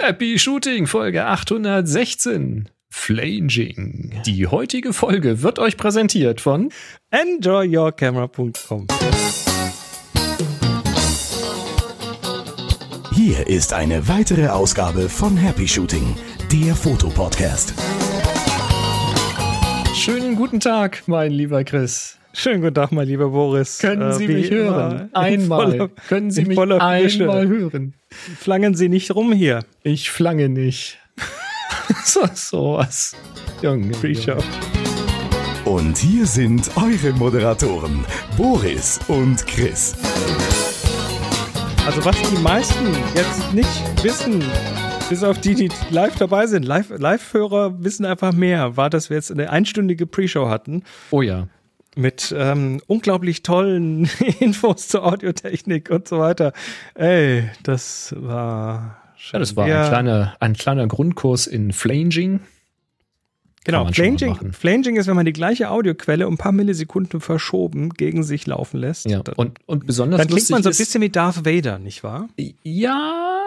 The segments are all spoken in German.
Happy Shooting, Folge 816. Flanging. Die heutige Folge wird euch präsentiert von enjoyyourcamera.com. Hier ist eine weitere Ausgabe von Happy Shooting, der Fotopodcast. Schönen guten Tag, mein lieber Chris. Schönen guten Tag, mein lieber Boris. Können Sie äh, mich hören? Einmal. Voller, Können Sie mich einmal hören? Flangen Sie nicht rum hier. Ich flange nicht. so, sowas. Junge. Pre-Show. Und hier sind eure Moderatoren, Boris und Chris. Also was die meisten jetzt nicht wissen, bis auf die, die live dabei sind, Live-Hörer Live wissen einfach mehr, war, dass wir jetzt eine einstündige Pre-Show hatten. Oh ja mit ähm, unglaublich tollen Infos zur Audiotechnik und so weiter. Ey, das war schon Ja, das war ein kleiner, ein kleiner Grundkurs in Flanging. Genau, Flanging, Flanging ist, wenn man die gleiche Audioquelle um ein paar Millisekunden verschoben gegen sich laufen lässt. Ja, und, und besonders Dann klingt man so ein bisschen wie Darth Vader, nicht wahr? Ja,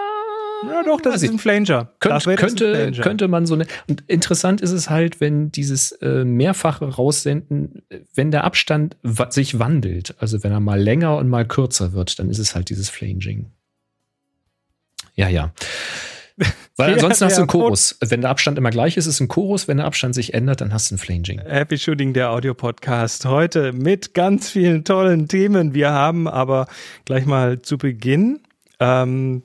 ja, doch, das also ist ein Flanger. Könnt, könnte, ein Flanger. könnte man so eine. Und interessant ist es halt, wenn dieses äh, mehrfache Raussenden, wenn der Abstand sich wandelt, also wenn er mal länger und mal kürzer wird, dann ist es halt dieses Flanging. Ja, ja. Weil ansonsten hast du einen Chorus. Wenn der Abstand immer gleich ist, ist es ein Chorus. Wenn der Abstand sich ändert, dann hast du ein Flanging. Happy Shooting, der Audio-Podcast. Heute mit ganz vielen tollen Themen. Wir haben aber gleich mal zu Beginn ähm,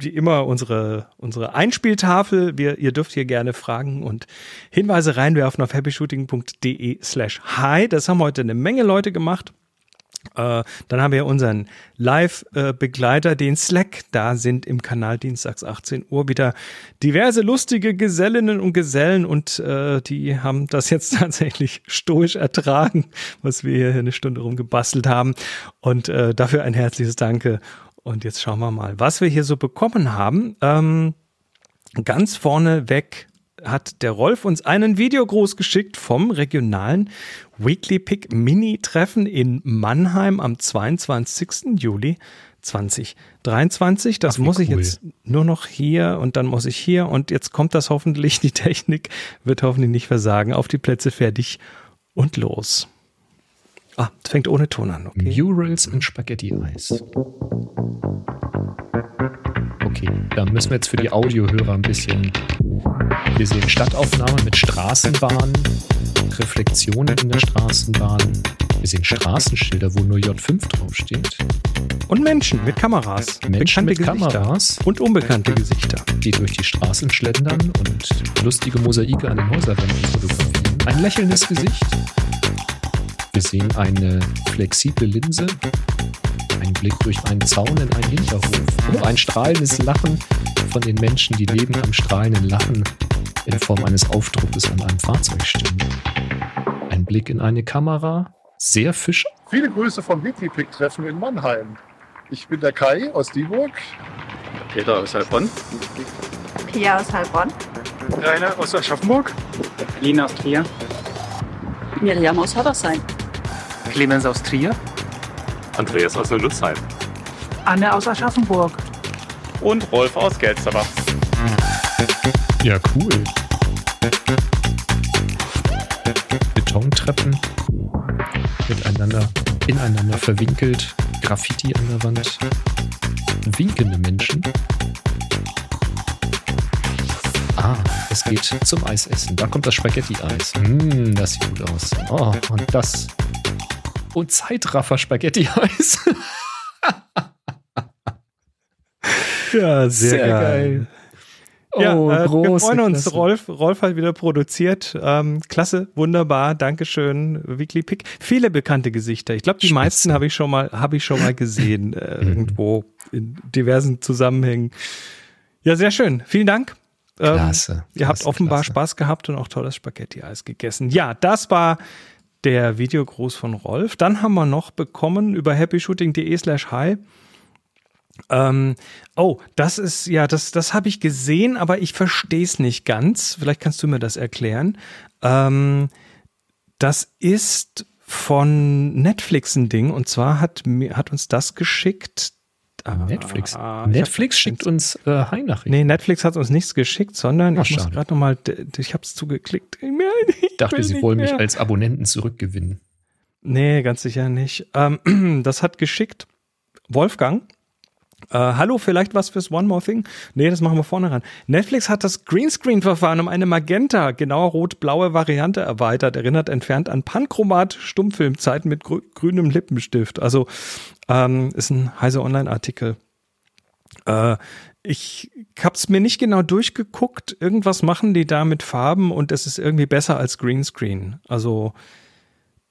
wie immer unsere, unsere Einspieltafel. Wir, ihr dürft hier gerne Fragen und Hinweise reinwerfen auf happyshooting.de slash hi. Das haben heute eine Menge Leute gemacht. Äh, dann haben wir unseren Live-Begleiter, den Slack. Da sind im Kanal dienstags 18 Uhr wieder diverse lustige Gesellinnen und Gesellen und äh, die haben das jetzt tatsächlich stoisch ertragen, was wir hier eine Stunde rumgebastelt haben. Und äh, dafür ein herzliches Danke und jetzt schauen wir mal, was wir hier so bekommen haben. Ähm, ganz vorne weg hat der Rolf uns einen Videogruß geschickt vom regionalen Weekly Pick Mini-Treffen in Mannheim am 22. Juli 2023. Das Ach, muss ich cool. jetzt nur noch hier und dann muss ich hier und jetzt kommt das hoffentlich. Die Technik wird hoffentlich nicht versagen. Auf die Plätze fertig und los. Ah, es fängt ohne Ton an, okay. Murals und Spaghetti-Eis. Okay, da müssen wir jetzt für die Audiohörer ein bisschen. Wir sehen Stadtaufnahme mit Straßenbahn, Reflexionen in der Straßenbahn. Wir sehen Straßenschilder, wo nur J5 draufsteht. Und Menschen mit Kameras. Menschen mit Gesichter. Kameras. Und unbekannte Gesichter. Die durch die Straßen schlendern und lustige Mosaike an den Häuserwänden fotografieren. Ein lächelndes Gesicht. Wir sehen eine flexible Linse, ein Blick durch einen Zaun in einen Hinterhof und ein strahlendes Lachen von den Menschen, die neben am strahlenden Lachen in Form eines Aufdruckes an einem Fahrzeug stehen. Ein Blick in eine Kamera, sehr fisch. Viele Grüße vom Weekly-Pick-Treffen in Mannheim. Ich bin der Kai aus Dieburg. Peter aus Heilbronn. Pia aus Heilbronn. Rainer aus Aschaffenburg. Lina aus Trier. Miriam aus Hattersheim. Clemens aus Trier. Andreas aus Lützheim. Anne aus Aschaffenburg. Und Rolf aus Gelsterbach. Ja, cool. Betontreppen miteinander, ineinander verwinkelt, Graffiti an der Wand, winkende Menschen. Ah, es geht zum Eisessen. Da kommt das Spaghetti-Eis. Mmh, das sieht gut aus. Oh, und das und Zeitraffer-Spaghetti-Eis. ja, sehr, sehr geil. geil. Ja, oh, äh, wir freuen uns. Klasse. Rolf, Rolf hat wieder produziert. Ähm, klasse, wunderbar, Dankeschön. Weekly Pick. Viele bekannte Gesichter. Ich glaube, die Spitze. meisten habe ich schon mal, habe ich schon mal gesehen äh, mhm. irgendwo in diversen Zusammenhängen. Ja, sehr schön. Vielen Dank. Ähm, klasse. Ihr habt offenbar klasse. Spaß gehabt und auch tolles Spaghetti-Eis gegessen. Ja, das war der Videogruß von Rolf. Dann haben wir noch bekommen über happyshooting.de slash hi. Ähm, oh, das ist, ja, das, das habe ich gesehen, aber ich verstehe es nicht ganz. Vielleicht kannst du mir das erklären. Ähm, das ist von Netflix ein Ding und zwar hat, hat uns das geschickt Netflix. Ah, Netflix schickt uns äh, Hi-Nachrichten. Nee, Netflix hat uns nichts geschickt, sondern Ach, ich muss schade. gerade nochmal, ich habe es zugeklickt. Ich Ich dachte, sie wollen mich mehr. als Abonnenten zurückgewinnen. Nee, ganz sicher nicht. Ähm, das hat geschickt Wolfgang. Äh, hallo, vielleicht was fürs One More Thing? Nee, das machen wir vorne ran. Netflix hat das Greenscreen-Verfahren um eine Magenta, genauer rot-blaue Variante erweitert. Erinnert entfernt an Panchromat-Stummfilmzeiten mit grü grünem Lippenstift. Also ähm, ist ein heißer Online-Artikel. Äh, ich hab's mir nicht genau durchgeguckt. Irgendwas machen die da mit Farben und es ist irgendwie besser als Greenscreen. Also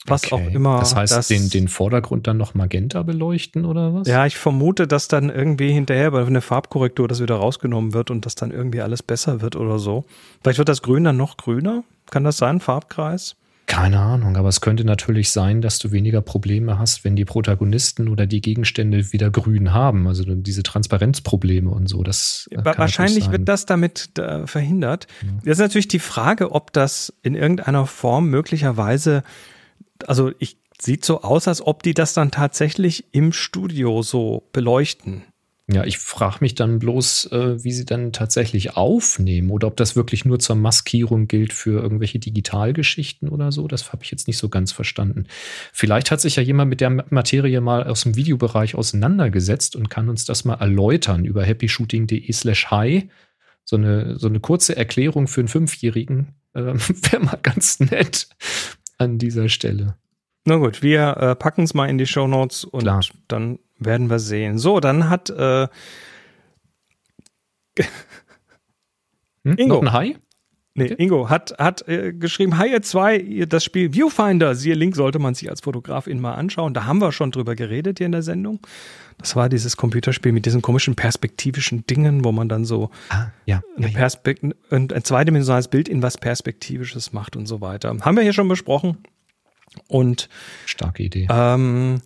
was auch Okay. immer. Das heißt, das- den, den Vordergrund dann noch magenta beleuchten oder was? ja, ich vermute, dass dann irgendwie hinterher bei einer Farbkorrektur das wieder rausgenommen wird und dass dann irgendwie alles besser wird oder so. Vielleicht wird das Grün dann noch grüner. Kann das sein, Farbkreis? Keine Ahnung, aber es könnte natürlich sein, dass du weniger Probleme hast, wenn die Protagonisten oder die Gegenstände wieder grün haben. Also diese Transparenzprobleme und so. Das Wahrscheinlich wird das damit äh, verhindert. Jetzt ist natürlich die Frage, ob das in irgendeiner Form möglicherweise, also ich sieht so aus, als ob die das dann tatsächlich im Studio so beleuchten. Ja, ich frage mich dann bloß, äh, wie sie dann tatsächlich aufnehmen oder ob das wirklich nur zur Maskierung gilt für irgendwelche Digitalgeschichten oder so. Das habe ich jetzt nicht so ganz verstanden. Vielleicht hat sich ja jemand mit der Materie mal aus dem Videobereich auseinandergesetzt und kann uns das mal erläutern über happyshooting.de slash hi. So eine, so eine kurze Erklärung für einen Fünfjährigen äh, wäre mal ganz nett an dieser Stelle. Na gut, wir äh, packen es mal in die Shownotes und Klar. dann werden wir sehen. So, dann hat äh, Hm? Ingo. Noch ein Hi? Nee, Ingo hat, hat äh, geschrieben, zwei, ihr- das Spiel Viewfinder, siehe Link, sollte man sich als Fotografin mal anschauen. Da haben wir schon drüber geredet hier in der Sendung. Das war dieses Computerspiel mit diesen komischen perspektivischen Dingen, wo man dann so Ah, ja. eine Perspekt ein, ein zweidimensionales Bild in was Perspektivisches macht und so weiter. Haben wir hier schon besprochen. Und Starke Idee. ähm,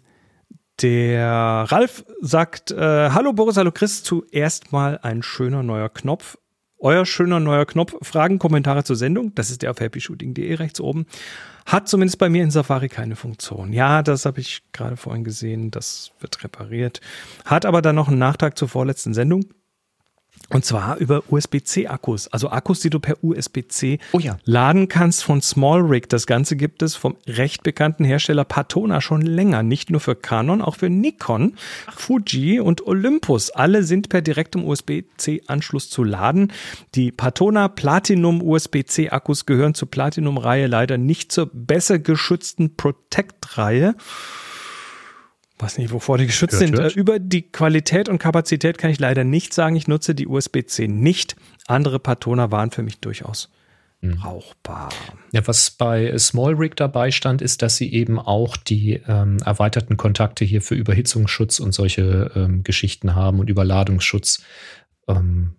der Ralf sagt, äh, hallo Boris, hallo Chris, zuerst mal ein schöner neuer Knopf. Euer schöner neuer Knopf, Fragen, Kommentare zur Sendung, das ist der auf happyshooting.de rechts oben, hat zumindest bei mir in Safari keine Funktion. Ja, das habe ich gerade vorhin gesehen, das wird repariert. Hat aber dann noch einen Nachtrag zur vorletzten Sendung. Und zwar über USB-C-Akkus, also Akkus, die du per USB-C Oh ja. laden kannst von SmallRig. Das Ganze gibt es vom recht bekannten Hersteller Patona schon länger. Nicht nur für Canon, auch für Nikon, Fuji und Olympus. Alle sind per direktem USB-C-Anschluss zu laden. Die Patona Platinum USB-C-Akkus gehören zur Platinum-Reihe leider nicht zur besser geschützten Protect-Reihe. Weiß nicht, wovor die geschützt Hört, sind. hört. Äh, Über die Qualität und Kapazität kann ich leider nicht sagen. Ich nutze die USB-C nicht. Andere Patona waren für mich durchaus brauchbar. Ja, was bei SmallRig dabei stand, ist, dass sie eben auch die ähm, erweiterten Kontakte hier für Überhitzungsschutz und solche ähm, Geschichten haben und Überladungsschutz. Ähm,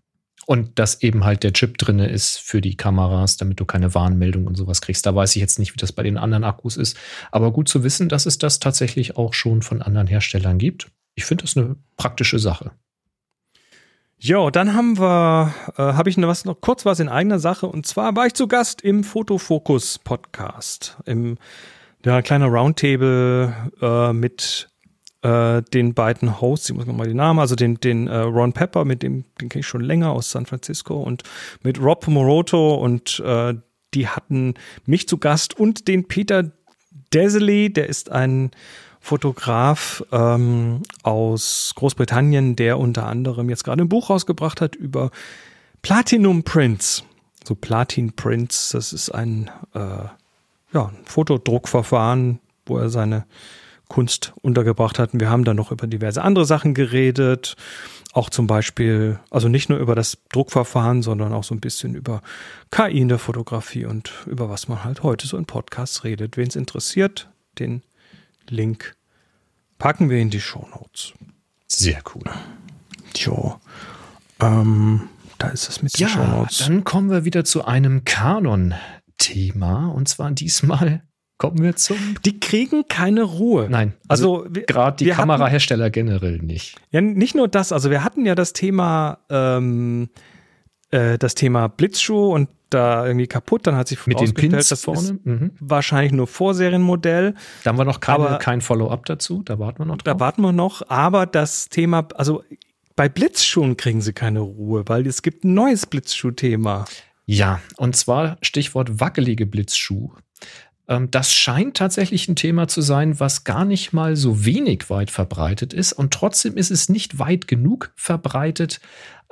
und dass eben halt der Chip drinne ist für die Kameras, damit du keine Warnmeldung und sowas kriegst. Da weiß ich jetzt nicht, wie das bei den anderen Akkus ist. Aber gut zu wissen, dass es das tatsächlich auch schon von anderen Herstellern gibt. Ich finde das eine praktische Sache. Jo, dann haben wir, äh, habe ich noch was noch kurz was in eigener Sache und zwar war ich zu Gast im Fotofokus Podcast im ja kleiner Roundtable äh, mit äh, den beiden Hosts, ich muss noch mal die Namen, also den den äh, Ron Pepper, mit dem den kenne ich schon länger aus San Francisco und mit Rob Moroto und äh, die hatten mich zu Gast und den Peter Desley, der ist ein Fotograf ähm, aus Großbritannien, der unter anderem jetzt gerade ein Buch rausgebracht hat über Platinum Prints. So Platin Prints, das ist ein, äh, ja, ein Fotodruckverfahren, wo er seine Kunst untergebracht hat. Und wir haben dann noch über diverse andere Sachen geredet. Auch zum Beispiel, also nicht nur über das Druckverfahren, sondern auch so ein bisschen über KI in der Fotografie und über was man halt heute so in Podcasts redet. Wen es interessiert, den Link packen wir in die Shownotes. Sehr cool. Jo. Ähm, da ist es mit den Ja, Shownotes. dann kommen wir wieder zu einem Kanon-Thema. Und zwar diesmal kommen wir zum. Die kriegen keine Ruhe. Nein, Also, wir- gerade die wir hatten- Kamerahersteller generell nicht. Ja, nicht nur das, also wir hatten ja das Thema ähm, äh, das Thema Blitzschuh und da irgendwie kaputt. Dann hat sich Mit den Pins das vorne? Mhm. wahrscheinlich nur Vorserienmodell. Da haben wir noch keine, Aber- kein Follow-up dazu. Da warten wir noch Da drauf. warten wir noch. Aber das Thema, also bei Blitzschuhen kriegen sie keine Ruhe, weil es gibt ein neues Blitzschuh-Thema. Ja, und zwar Stichwort wackelige Blitzschuh. Ähm, Das scheint tatsächlich ein Thema zu sein, was gar nicht mal so wenig weit verbreitet ist. Und trotzdem ist es nicht weit genug verbreitet,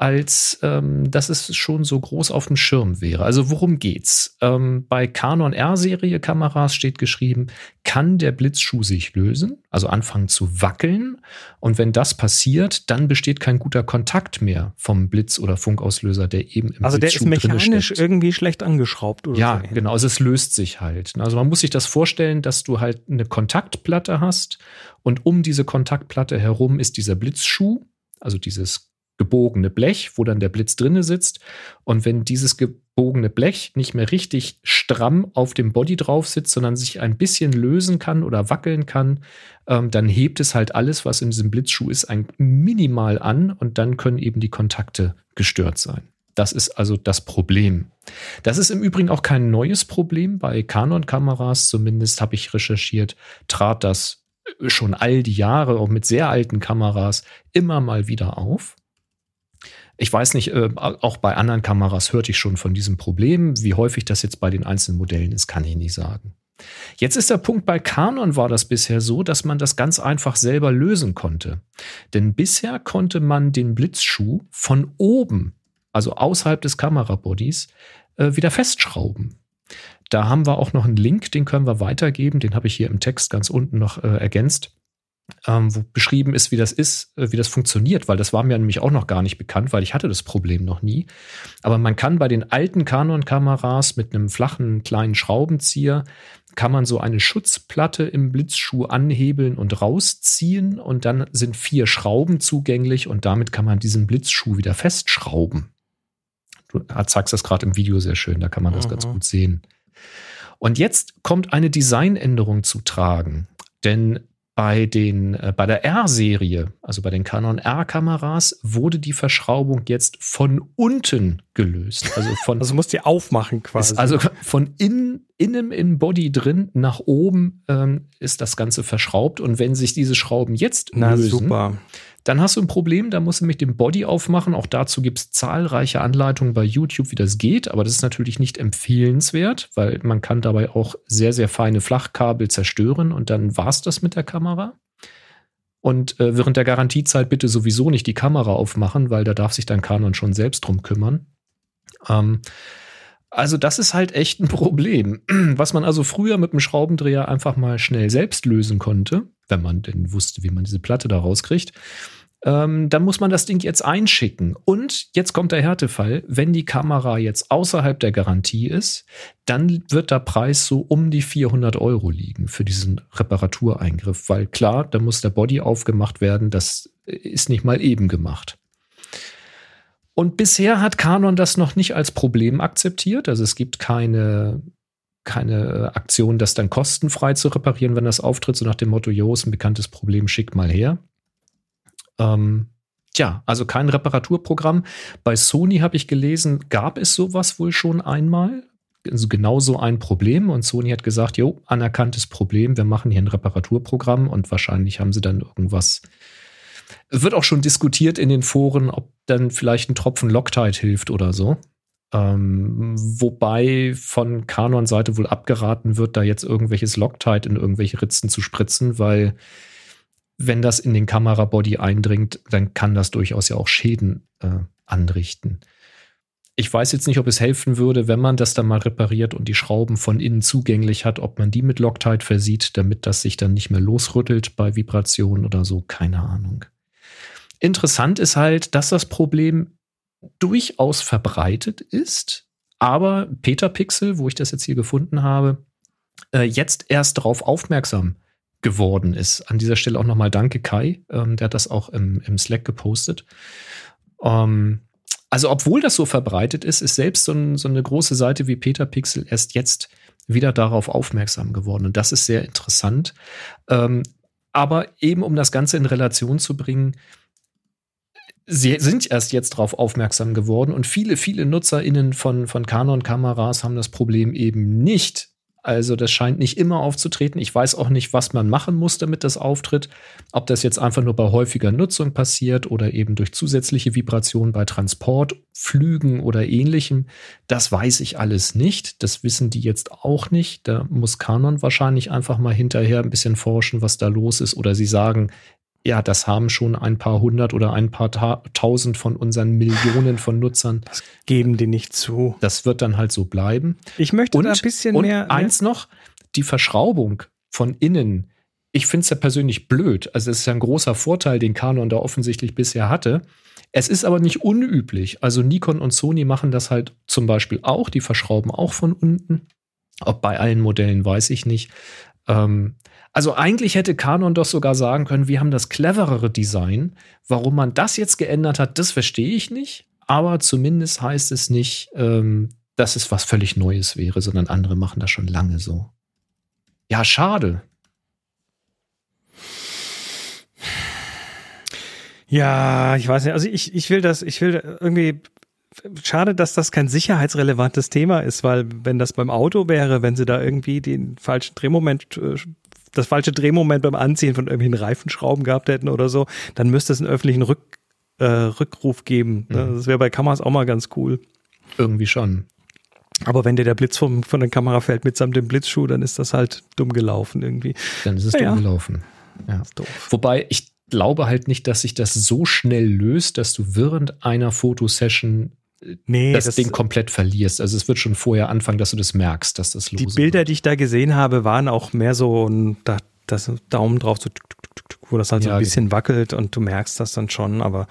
als ähm, dass es schon so groß auf dem Schirm wäre. Also worum geht's? Ähm, bei Canon R-Serie Kameras steht geschrieben, kann der Blitzschuh sich lösen, also anfangen zu wackeln. Und wenn das passiert, dann besteht kein guter Kontakt mehr vom Blitz- oder Funkauslöser, der eben im Also der ist Blitzschuh drinne mechanisch irgendwie schlecht angeschraubt oder Ja, so. genau. Also es löst sich halt. Also man muss sich das vorstellen, dass du halt eine Kontaktplatte hast und um diese Kontaktplatte herum ist dieser Blitzschuh, also dieses gebogene Blech, wo dann der Blitz drinne sitzt. Und wenn dieses gebogene Blech nicht mehr richtig stramm auf dem Body drauf sitzt, sondern sich ein bisschen lösen kann oder wackeln kann, ähm, dann hebt es halt alles, was in diesem Blitzschuh ist, ein minimal an und dann können eben die Kontakte gestört sein. Das ist also das Problem. Das ist im Übrigen auch kein neues Problem. Bei Canon-Kameras, zumindest habe ich recherchiert, trat das schon all die Jahre, auch mit sehr alten Kameras, immer mal wieder auf. Ich weiß nicht, äh, auch bei anderen Kameras hörte ich schon von diesem Problem. Wie häufig das jetzt bei den einzelnen Modellen ist, kann ich nicht sagen. Jetzt ist der Punkt, bei Canon war das bisher so, dass man das ganz einfach selber lösen konnte. Denn bisher konnte man den Blitzschuh von oben, also außerhalb des Kamerabodies, äh, wieder festschrauben. Da haben wir auch noch einen Link, den können wir weitergeben. Den habe ich hier im Text ganz unten noch äh, ergänzt ähm, wo beschrieben ist, wie das ist, äh, wie das funktioniert, weil das war mir nämlich auch noch gar nicht bekannt, weil ich hatte das Problem noch nie. Aber man kann bei den alten Canon-Kameras mit einem flachen kleinen Schraubenzieher kann man so eine Schutzplatte im Blitzschuh anhebeln und rausziehen und dann sind vier Schrauben zugänglich und damit kann man diesen Blitzschuh wieder festschrauben. Du zeigst das gerade im Video sehr schön, da kann man das Mhm. ganz gut sehen. Und jetzt kommt eine Designänderung zu tragen, denn bei, den, äh, bei der R-Serie, also bei den Canon R-Kameras, wurde die Verschraubung jetzt von unten gelöst. Also von Also musst du aufmachen quasi. also von innen, innen im Body drin nach oben ähm, ist das Ganze verschraubt. Und wenn sich diese Schrauben jetzt Na lösen, super. dann hast du ein Problem, da musst du nämlich den Body aufmachen. Auch dazu gibt es zahlreiche Anleitungen bei YouTube, wie das geht. Aber das ist natürlich nicht empfehlenswert, weil man kann dabei auch sehr, sehr feine Flachkabel zerstören und dann war's das mit der Kamera. Und äh, während der Garantiezeit bitte sowieso nicht die Kamera aufmachen, weil da darf sich dann Canon schon selbst drum kümmern. Ähm, also das ist halt echt ein Problem. Was man also früher mit dem Schraubendreher einfach mal schnell selbst lösen konnte, wenn man denn wusste, wie man diese Platte da rauskriegt, ähm, dann muss man das Ding jetzt einschicken. Und jetzt kommt der Härtefall, wenn die Kamera jetzt außerhalb der Garantie ist, dann wird der Preis so um die 400 Euro liegen für diesen Reparatureingriff, weil klar, da muss der Body aufgemacht werden, das ist nicht mal eben gemacht. Und bisher hat Canon das noch nicht als Problem akzeptiert. Also es gibt keine, keine Aktion, das dann kostenfrei zu reparieren, wenn das auftritt, so nach dem Motto, jo, ist ein bekanntes Problem, schick mal her. Ähm, tja, also kein Reparaturprogramm. Bei Sony habe ich gelesen, gab es sowas wohl schon einmal. Also genau so ein Problem. Und Sony hat gesagt, jo, anerkanntes Problem, wir machen hier ein Reparaturprogramm und wahrscheinlich haben sie dann irgendwas wird auch schon diskutiert in den Foren, ob dann vielleicht ein Tropfen Loctite hilft oder so. Ähm, wobei von Canon-Seite wohl abgeraten wird, da jetzt irgendwelches Loctite in irgendwelche Ritzen zu spritzen, weil wenn das in den Kamerabody eindringt, dann kann das durchaus ja auch Schäden äh, anrichten. Ich weiß jetzt nicht, ob es helfen würde, wenn man das dann mal repariert und die Schrauben von innen zugänglich hat, ob man die mit Loctite versieht, damit das sich dann nicht mehr losrüttelt bei Vibrationen oder so. Keine Ahnung. Interessant ist halt, dass das Problem durchaus verbreitet ist, aber Peter Pixel, wo ich das jetzt hier gefunden habe, äh, jetzt erst darauf aufmerksam geworden ist. An dieser Stelle auch nochmal danke Kai, ähm, der hat das auch im, im Slack gepostet. Ähm, also obwohl das so verbreitet ist, ist selbst so, ein, so eine große Seite wie Peter Pixel erst jetzt wieder darauf aufmerksam geworden. Und das ist sehr interessant. Ähm, aber eben um das Ganze in Relation zu bringen, sie sind erst jetzt darauf aufmerksam geworden und viele, viele NutzerInnen von, von Canon-Kameras haben das Problem eben nicht. Also das scheint nicht immer aufzutreten. Ich weiß auch nicht, was man machen muss, damit das auftritt. Ob das jetzt einfach nur bei häufiger Nutzung passiert oder eben durch zusätzliche Vibrationen bei Transport, Flügen oder ähnlichem. Das weiß ich alles nicht. Das wissen die jetzt auch nicht. Da muss Canon wahrscheinlich einfach mal hinterher ein bisschen forschen, was da los ist. Oder sie sagen, ja, das haben schon ein paar hundert oder ein paar tausend von unseren Millionen von Nutzern. Das geben die nicht zu. Das wird dann halt so bleiben. Ich möchte und, ein bisschen und mehr. Eins noch, die Verschraubung von innen. Ich finde es ja persönlich blöd. Also es ist ja ein großer Vorteil, den Canon da offensichtlich bisher hatte. Es ist aber nicht unüblich. Also Nikon und Sony machen das halt zum Beispiel auch. Die verschrauben auch von unten. Ob bei allen Modellen weiß ich nicht. Ähm, also eigentlich hätte Canon doch sogar sagen können, wir haben das cleverere Design. Warum man das jetzt geändert hat, das verstehe ich nicht. Aber zumindest heißt es nicht, ähm, dass es was völlig Neues wäre, sondern andere machen das schon lange so. Ja, schade. Ja, ich weiß nicht. Also ich, ich will das, ich will irgendwie schade, dass das kein sicherheitsrelevantes Thema ist, weil wenn das beim Auto wäre, wenn sie da irgendwie den falschen Drehmoment äh, das falsche Drehmoment beim Anziehen von irgendwelchen Reifenschrauben gehabt hätten oder so, dann müsste es einen öffentlichen Rück, äh, Rückruf geben. Ne? Mhm. Das wäre bei Kameras auch mal ganz cool. Irgendwie schon. Aber wenn dir der Blitz vom, von der Kamera fällt mitsamt dem Blitzschuh, dann ist das halt dumm gelaufen irgendwie. Dann ist es ja, dumm gelaufen. Ja. Wobei ich glaube halt nicht, dass sich das so schnell löst, dass du während einer Fotosession nee, das, das Ding komplett verlierst. Also es wird schon vorher anfangen, dass du das merkst, dass das los ist. Die Bilder, wird. die ich da gesehen habe, waren auch mehr so ein da, das Daumen drauf, so, wo das halt ja, so ein bisschen genau. wackelt und du merkst das dann schon, aber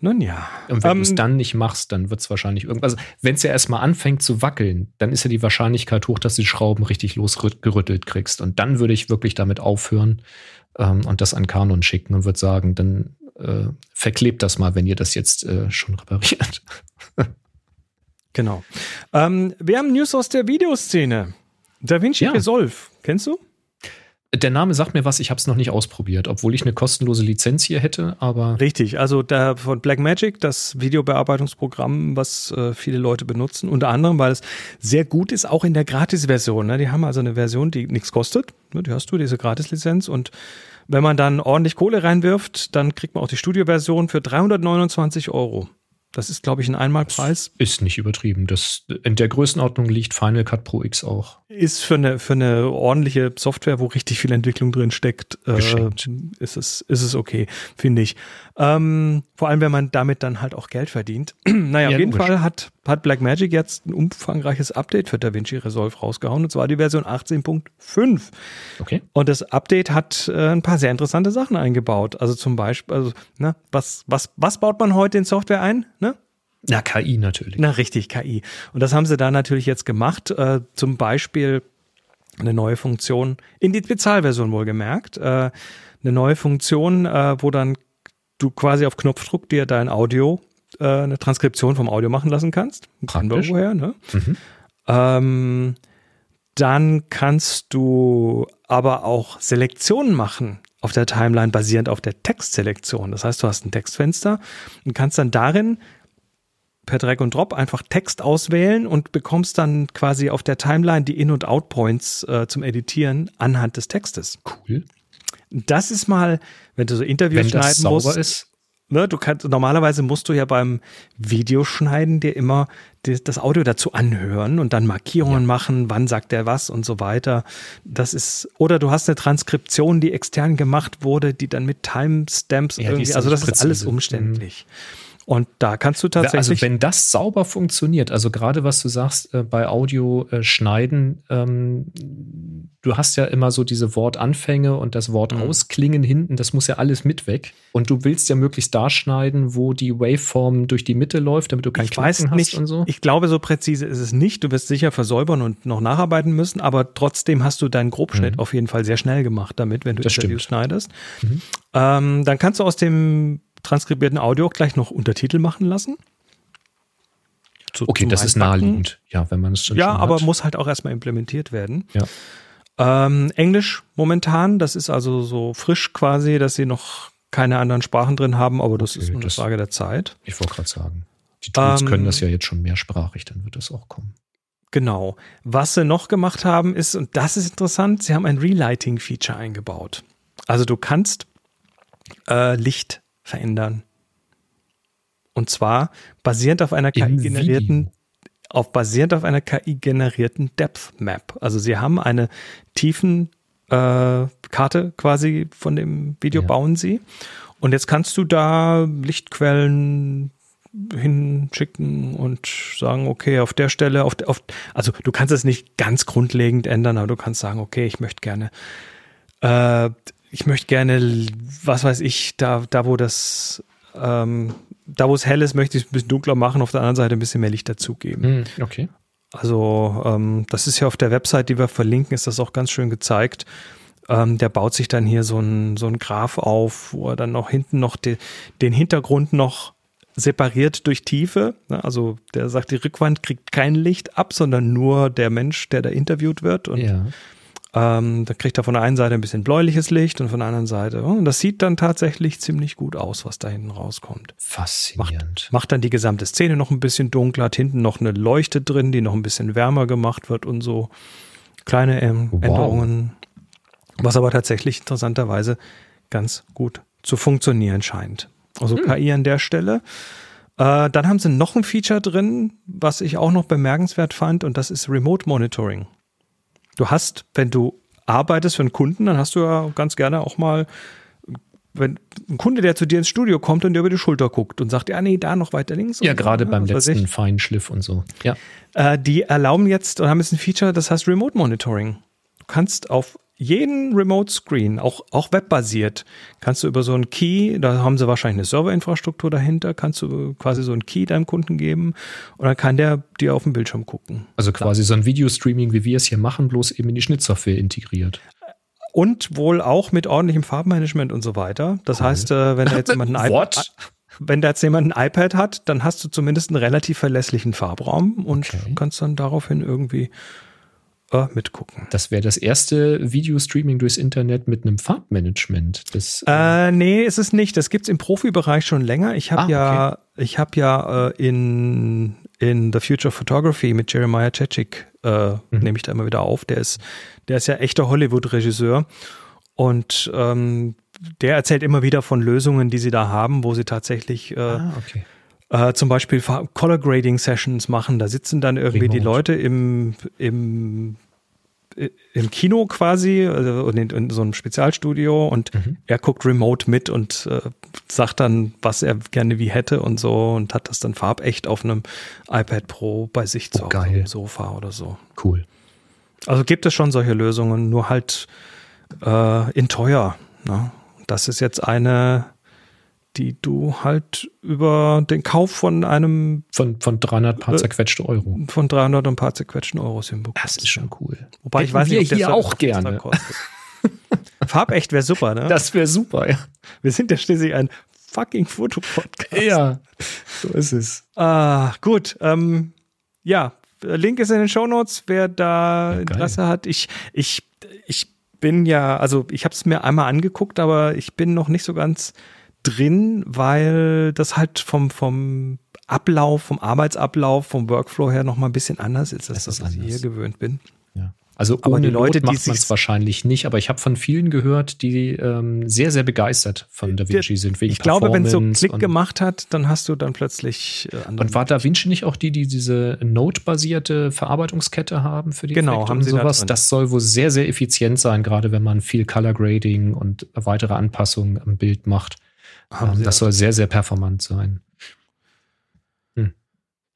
nun ja. Und wenn ähm, du es dann nicht machst, dann wird es wahrscheinlich irgendwas. Also, wenn es ja erstmal anfängt zu wackeln, dann ist ja die Wahrscheinlichkeit hoch, dass du die Schrauben richtig losgerüttelt kriegst. Und dann würde ich wirklich damit aufhören ähm, und das an Kanon schicken und würde sagen, dann äh, verklebt das mal, wenn ihr das jetzt äh, schon repariert. Genau. Ähm, wir haben News aus der Videoszene. Da Vinci ja. Resolve, kennst du? Der Name sagt mir was, ich habe es noch nicht ausprobiert, obwohl ich eine kostenlose Lizenz hier hätte, aber. Richtig, also da von Blackmagic, das Videobearbeitungsprogramm, was äh, viele Leute benutzen, unter anderem, weil es sehr gut ist, auch in der Gratis-Version. Ne? Die haben also eine Version, die nichts kostet. Ne? Die hast du, diese Gratis-Lizenz und wenn man dann ordentlich Kohle reinwirft, dann kriegt man auch die Studio-Version für 329 Euro. Das ist, glaube ich, ein Einmalpreis. Ist nicht übertrieben. Das, in der Größenordnung liegt Final Cut Pro X auch. Ist für eine, für eine ordentliche Software, wo richtig viel Entwicklung drin steckt, äh, ist, es, ist es okay, finde ich. Ähm, vor allem, wenn man damit dann halt auch Geld verdient. naja, ja, auf jeden logisch. Fall hat, hat Blackmagic jetzt ein umfangreiches Update für DaVinci Resolve rausgehauen, und zwar die Version 18.5. Okay. Und das Update hat äh, ein paar sehr interessante Sachen eingebaut. Also zum Beispiel, also, ne, was, was, was baut man heute in Software ein? Ne? Na, KI natürlich. Na, richtig, KI. Und das haben sie da natürlich jetzt gemacht. Äh, zum Beispiel eine neue Funktion, in die Bezahlversion wohlgemerkt, äh, eine neue Funktion, äh, wo dann du quasi auf Knopfdruck dir dein Audio, äh, eine Transkription vom Audio machen lassen kannst. Praktisch. Woher, ne? Mhm. Ähm, dann kannst du aber auch Selektionen machen auf der Timeline basierend auf der Textselektion. Das heißt, du hast ein Textfenster und kannst dann darin per Drag und Drop einfach Text auswählen und bekommst dann quasi auf der Timeline die In- und Out-Points äh, zum Editieren anhand des Textes. Cool. Das ist mal, wenn du so Interviews wenn schneiden sauber musst. Ist. Ne, du kannst, normalerweise musst du ja beim Videoschneiden dir immer die, das Audio dazu anhören und dann Markierungen ja. machen, wann sagt der was und so weiter. Das ist, oder du hast eine Transkription, die extern gemacht wurde, die dann mit Timestamps ja, irgendwie, also das ist alles umständlich. Mhm. Und da kannst du tatsächlich. Also wenn das sauber funktioniert, also gerade was du sagst äh, bei Audio äh, schneiden, ähm, du hast ja immer so diese Wortanfänge und das Wort mhm. ausklingen hinten, das muss ja alles mit weg. Und du willst ja möglichst da schneiden, wo die Waveform durch die Mitte läuft, damit du kein ich weiß nicht, und so. Ich glaube, so präzise ist es nicht. Du wirst sicher versäubern und noch nacharbeiten müssen, aber trotzdem hast du deinen Grobschnitt mhm. auf jeden Fall sehr schnell gemacht damit, wenn du das Interviews stimmt. schneidest. Mhm. Ähm, dann kannst du aus dem transkribierten Audio auch gleich noch Untertitel machen lassen. Zu, okay, das ist naheliegend, ja, wenn man es schon Ja, schon aber muss halt auch erstmal implementiert werden. Ja. Ähm, Englisch momentan, das ist also so frisch quasi, dass sie noch keine anderen Sprachen drin haben, aber das Okay, ist nur eine das- Frage der Zeit. Ich wollte gerade sagen. Die Tools Ähm, können das ja jetzt schon mehrsprachig, dann wird das auch kommen. Genau. Was sie noch gemacht haben, ist, und das ist interessant, sie haben ein Relighting-Feature eingebaut. Also du kannst äh, Licht verändern. Und zwar basierend auf einer KI-generierten auf basierend auf einer KI-generierten Depth Map. Also sie haben eine tiefen äh, Karte quasi von dem Video Ja. bauen sie. Und jetzt kannst du da Lichtquellen hinschicken und sagen, okay, auf der Stelle, auf, auf also du kannst es nicht ganz grundlegend ändern, aber du kannst sagen, okay, ich möchte gerne, äh, ich möchte gerne, was weiß ich, da, da wo das, ähm, da wo es hell ist, möchte ich es ein bisschen dunkler machen, auf der anderen Seite ein bisschen mehr Licht dazugeben. Hm, okay. Also ähm, das ist ja auf der Website, die wir verlinken, ist das auch ganz schön gezeigt. Ähm, der baut sich dann hier so ein, so ein Graph auf, wo er dann noch hinten noch de, den Hintergrund noch separiert durch Tiefe. Ne? Also der sagt, die Rückwand kriegt kein Licht ab, sondern nur der Mensch, der da interviewt wird. Und Ja. Ähm, da kriegt er von der einen Seite ein bisschen bläuliches Licht und von der anderen Seite. oh, Und das sieht dann tatsächlich ziemlich gut aus, was da hinten rauskommt. Faszinierend. Macht dann die gesamte Szene noch ein bisschen dunkler, hat hinten noch eine Leuchte drin, die noch ein bisschen wärmer gemacht wird und so. Kleine ähm, Wow. Änderungen. Was aber tatsächlich interessanterweise ganz gut zu funktionieren scheint. Also KI an der Stelle. Äh, dann haben sie noch ein Feature drin, was ich auch noch bemerkenswert fand, und das ist Remote Monitoring. Du hast, wenn du arbeitest für einen Kunden, dann hast du ja ganz gerne auch mal, wenn ein Kunde, der zu dir ins Studio kommt und dir über die Schulter guckt und sagt, ja, nee, da noch weiter links. Ja, und so, gerade ne, beim weiß letzten. Feinschliff und so. Ja. Äh, die erlauben jetzt und haben jetzt ein Feature, das heißt Remote Monitoring. Du kannst auf jeden Remote Screen, auch, auch webbasiert, kannst du über so einen Key, da haben sie wahrscheinlich eine Serverinfrastruktur dahinter, kannst du quasi so einen Key deinem Kunden geben und dann kann der dir auf dem Bildschirm gucken. Also quasi so ein Videostreaming, wie wir es hier machen, bloß eben in die Schnittsoftware integriert. Und wohl auch mit ordentlichem Farbmanagement und so weiter. Das heißt, äh, wenn da jetzt jemand ein iPad, wenn da jetzt jemand ein iPad hat, dann hast du zumindest einen relativ verlässlichen Farbraum und Okay. kannst dann daraufhin irgendwie äh, mitgucken. Das wäre das erste Videostreaming durchs Internet mit einem Farbmanagement. Das, Äh, nee, ist es nicht. Das gibt's im Profibereich schon länger. Ich habe Ah, ja, ich habe ja äh, in, in The Future of Photography mit Jeremiah Chechik, äh, Mhm. nehme ich da immer wieder auf. Der ist, der ist ja echter Hollywood-Regisseur. Und ähm, der erzählt immer wieder von Lösungen, die sie da haben, wo sie tatsächlich äh, ah, okay. Äh, zum Beispiel Color Grading Sessions machen. Da sitzen dann irgendwie die Remote. Leute im, im, im Kino quasi also und in, in so einem Spezialstudio und Mhm. er guckt remote mit und äh, sagt dann, was er gerne wie hätte und so und hat das dann farbecht auf einem iPad Pro bei sich zu Oh, Hause geil. im Sofa oder so. Cool. Also gibt es schon solche Lösungen, nur halt äh, in teuer. Ne? Das ist jetzt eine, die du halt über den Kauf von einem Von, von 300 paar Äh, zerquetschte Euro. von 300 und paar zerquetschten Euros hinbekommst. Das ist schon cool. Wobei ich Hätten weiß wir nicht, ob hier auch gerne. kostet. Farbecht wäre super, ne? Das wäre super, ja. Wir sind ja schließlich ein fucking Fotopodcast. Ja, so ist es. Ah, gut. Ähm, ja, Link ist in den Shownotes, wer da Ja. Interesse hat. Ich, ich, ich bin ja, also ich habe es mir einmal angeguckt, aber ich bin noch nicht so ganz drin, weil das halt vom, vom Ablauf, vom Arbeitsablauf, vom Workflow her noch mal ein bisschen anders ist, als das, was ich hier gewöhnt bin. Ja. Also Aber ohne die Leute, Not macht man es wahrscheinlich nicht, aber ich habe von vielen gehört, die ähm, sehr, sehr begeistert von Da Vinci sind. Wegen Ich glaube, wenn es so Klick gemacht hat, dann hast du dann plötzlich äh, andere Und war Da Vinci nicht auch die, die diese Node-basierte Verarbeitungskette haben für die Genau, Effekte haben und sie da sowas? drin. Das soll wohl sehr, sehr effizient sein, gerade wenn man viel Color Grading und weitere Anpassungen am Bild macht. Haben Ähm, sie das da soll sehr, sehr performant sein.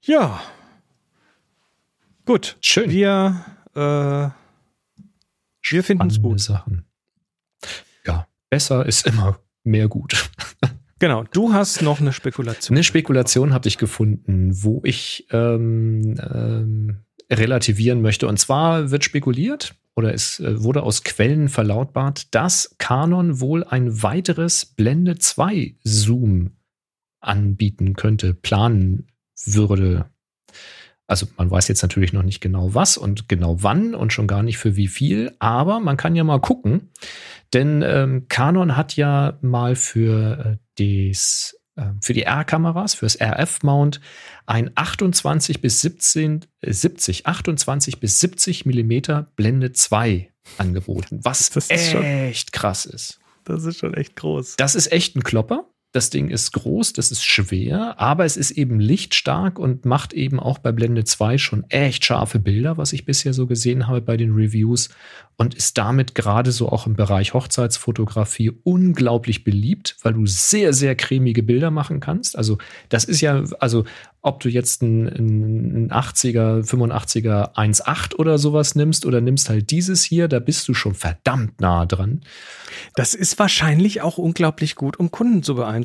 Ja. Gut. Schön. Wir, äh, wir finden es gut. Sachen. Ja, besser ist immer mehr gut. Genau. Du hast noch eine Spekulation. Eine Spekulation habe ich gefunden, wo ich ähm, ähm, relativieren möchte. Und zwar wird spekuliert oder es äh, wurde aus Quellen verlautbart, dass Canon wohl ein weiteres Blende 2 Zoom anbieten könnte, planen würde. Also man weiß jetzt natürlich noch nicht genau was und genau wann und schon gar nicht für wie viel, aber man kann ja mal gucken, denn ähm, Canon hat ja mal für äh, das für die R-Kameras, fürs RF-Mount, ein 28 bis 17, äh, 70, 28 bis 70 Millimeter Blende 2 angeboten, was echt krass ist. Das ist schon echt groß. Das ist echt ein Klopper. Das Ding ist groß, das ist schwer, aber es ist eben lichtstark und macht eben auch bei Blende 2 schon echt scharfe Bilder, was ich bisher so gesehen habe bei den Reviews und ist damit gerade so auch im Bereich Hochzeitsfotografie unglaublich beliebt, weil du sehr, sehr cremige Bilder machen kannst. Also das ist ja, also ob du jetzt einen, 80er, 85er 1.8 oder sowas nimmst oder nimmst halt dieses hier, da bist du schon verdammt nah dran. Das ist wahrscheinlich auch unglaublich gut, um Kunden zu beeindrucken,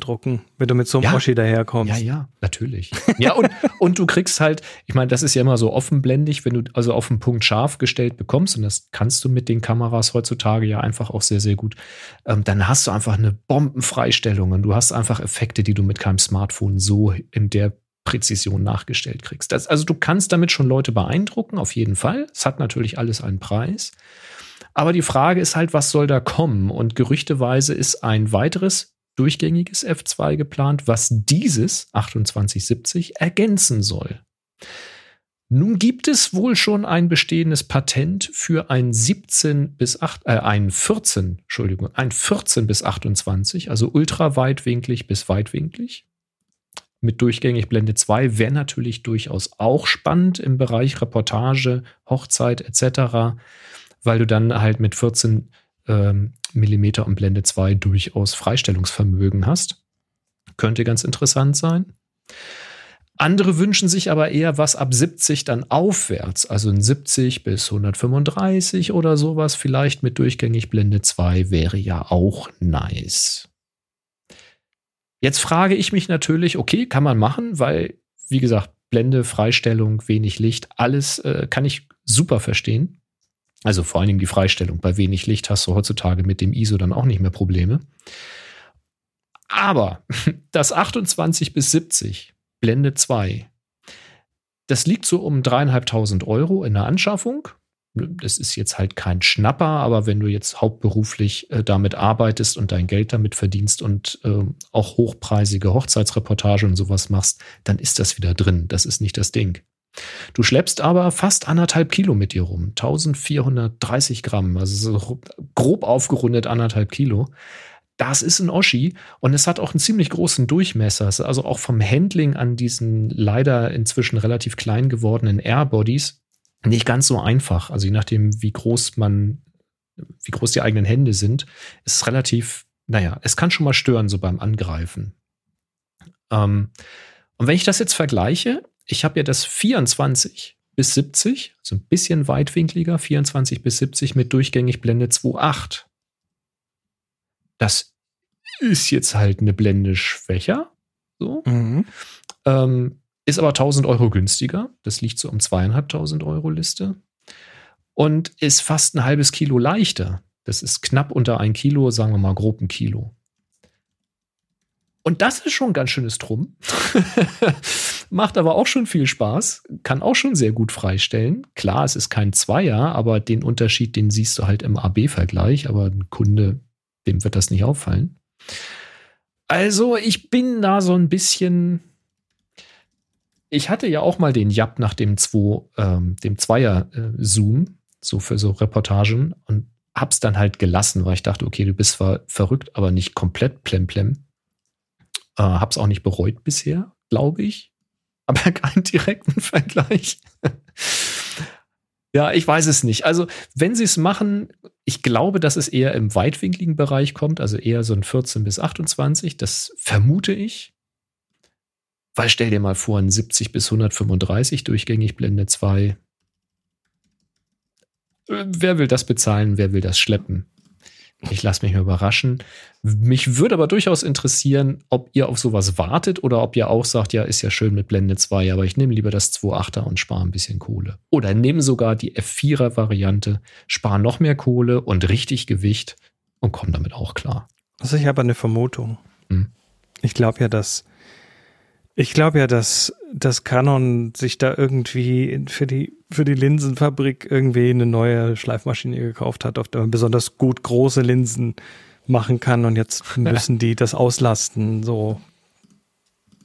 wenn du mit so einem ja. Oschi daherkommst. Ja, ja, natürlich. ja, und, und du kriegst halt, ich meine, das ist ja immer so offenblendig, wenn du also auf den Punkt scharf gestellt bekommst, und das kannst du mit den Kameras heutzutage ja einfach auch sehr, sehr gut, ähm, dann hast du einfach eine Bombenfreistellung und du hast einfach Effekte, die du mit keinem Smartphone so in der Präzision nachgestellt kriegst. Das, also du kannst damit schon Leute beeindrucken, auf jeden Fall. Es hat natürlich alles einen Preis. Aber die Frage ist halt, was soll da kommen? Und gerüchteweise ist ein weiteres durchgängiges F2 geplant, was dieses 2870 ergänzen soll. Nun gibt es wohl schon ein bestehendes Patent für ein 17 bis 8, äh, ein 14, Entschuldigung, ein 14 bis 28, also ultraweitwinklig bis weitwinklig mit durchgängig Blende 2 wäre natürlich durchaus auch spannend im Bereich Reportage, Hochzeit etc., weil du dann halt mit 14 ähm, Millimeter und Blende 2 durchaus Freistellungsvermögen hast. Könnte ganz interessant sein. Andere wünschen sich aber eher was ab 70 dann aufwärts, also ein 70 bis 135 oder sowas, vielleicht mit durchgängig Blende 2 wäre ja auch nice. Jetzt frage ich mich natürlich, okay, kann man machen, weil, wie gesagt, Blende, Freistellung, wenig Licht, alles äh, kann ich super verstehen. Also vor allen Dingen die Freistellung. Bei wenig Licht hast du heutzutage mit dem ISO dann auch nicht mehr Probleme. Aber das 28 bis 70, Blende 2, das liegt so um dreieinhalbtausend Euro in der Anschaffung das ist jetzt halt kein Schnapper, aber wenn du jetzt hauptberuflich äh, damit arbeitest und dein Geld damit verdienst und äh, auch hochpreisige Hochzeitsreportage und sowas machst, dann ist das wieder drin. Das ist nicht das Ding. Du schleppst aber fast anderthalb Kilo mit dir rum. 1430 Gramm, also so grob aufgerundet anderthalb Kilo. Das ist ein Oschi und es hat auch einen ziemlich großen Durchmesser. Also auch vom Handling an diesen leider inzwischen relativ klein gewordenen Airbodies nicht ganz so einfach. Also je nachdem, wie groß man, wie groß die eigenen Hände sind, ist es relativ, naja, es kann schon mal stören, so beim Angreifen. Ähm, und wenn ich das jetzt vergleiche, ich habe ja das 24 bis 70, so ein bisschen weitwinkliger, 24 bis 70 mit durchgängig Blende 2.8. Das ist jetzt halt eine Blende schwächer. So. Mhm. Ähm, ist aber 1000 Euro günstiger. Das liegt so um zweieinhalbtausend Euro Liste. Und ist fast ein halbes Kilo leichter. Das ist knapp unter ein Kilo, sagen wir mal grob ein Kilo. Und das ist schon ein ganz schönes Drum. Macht aber auch schon viel Spaß. Kann auch schon sehr gut freistellen. Klar, es ist kein Zweier, aber den Unterschied, den siehst du halt im AB-Vergleich. Aber ein Kunde, dem wird das nicht auffallen. Also, ich bin da so ein bisschen ich hatte ja auch mal den Jab nach dem, zwei, ähm, dem Zweier-Zoom, äh, so für so Reportagen und hab's dann halt gelassen, weil ich dachte, okay, du bist zwar verrückt, aber nicht komplett plemplem. Äh, hab's auch nicht bereut bisher, glaube ich. Aber keinen direkten Vergleich. ja, ich weiß es nicht. Also, wenn sie es machen, ich glaube, dass es eher im weitwinkligen Bereich kommt, also eher so ein 14 bis 28. Das vermute ich. Weil stell dir mal vor, ein 70 bis 135 durchgängig Blende 2. Wer will das bezahlen? Wer will das schleppen? Ich lasse mich mal überraschen. Mich würde aber durchaus interessieren, ob ihr auf sowas wartet oder ob ihr auch sagt, ja, ist ja schön mit Blende 2, aber ich nehme lieber das 2.8er und spare ein bisschen Kohle. Oder nehme sogar die F4er Variante, spare noch mehr Kohle und richtig Gewicht und komme damit auch klar. Also ich habe eine Vermutung. Hm. Ich glaube ja, dass Ich glaube ja, dass, dass Canon sich da irgendwie für die, für die Linsenfabrik irgendwie eine neue Schleifmaschine gekauft hat, auf der man besonders gut große Linsen machen kann und jetzt müssen die das auslasten, so.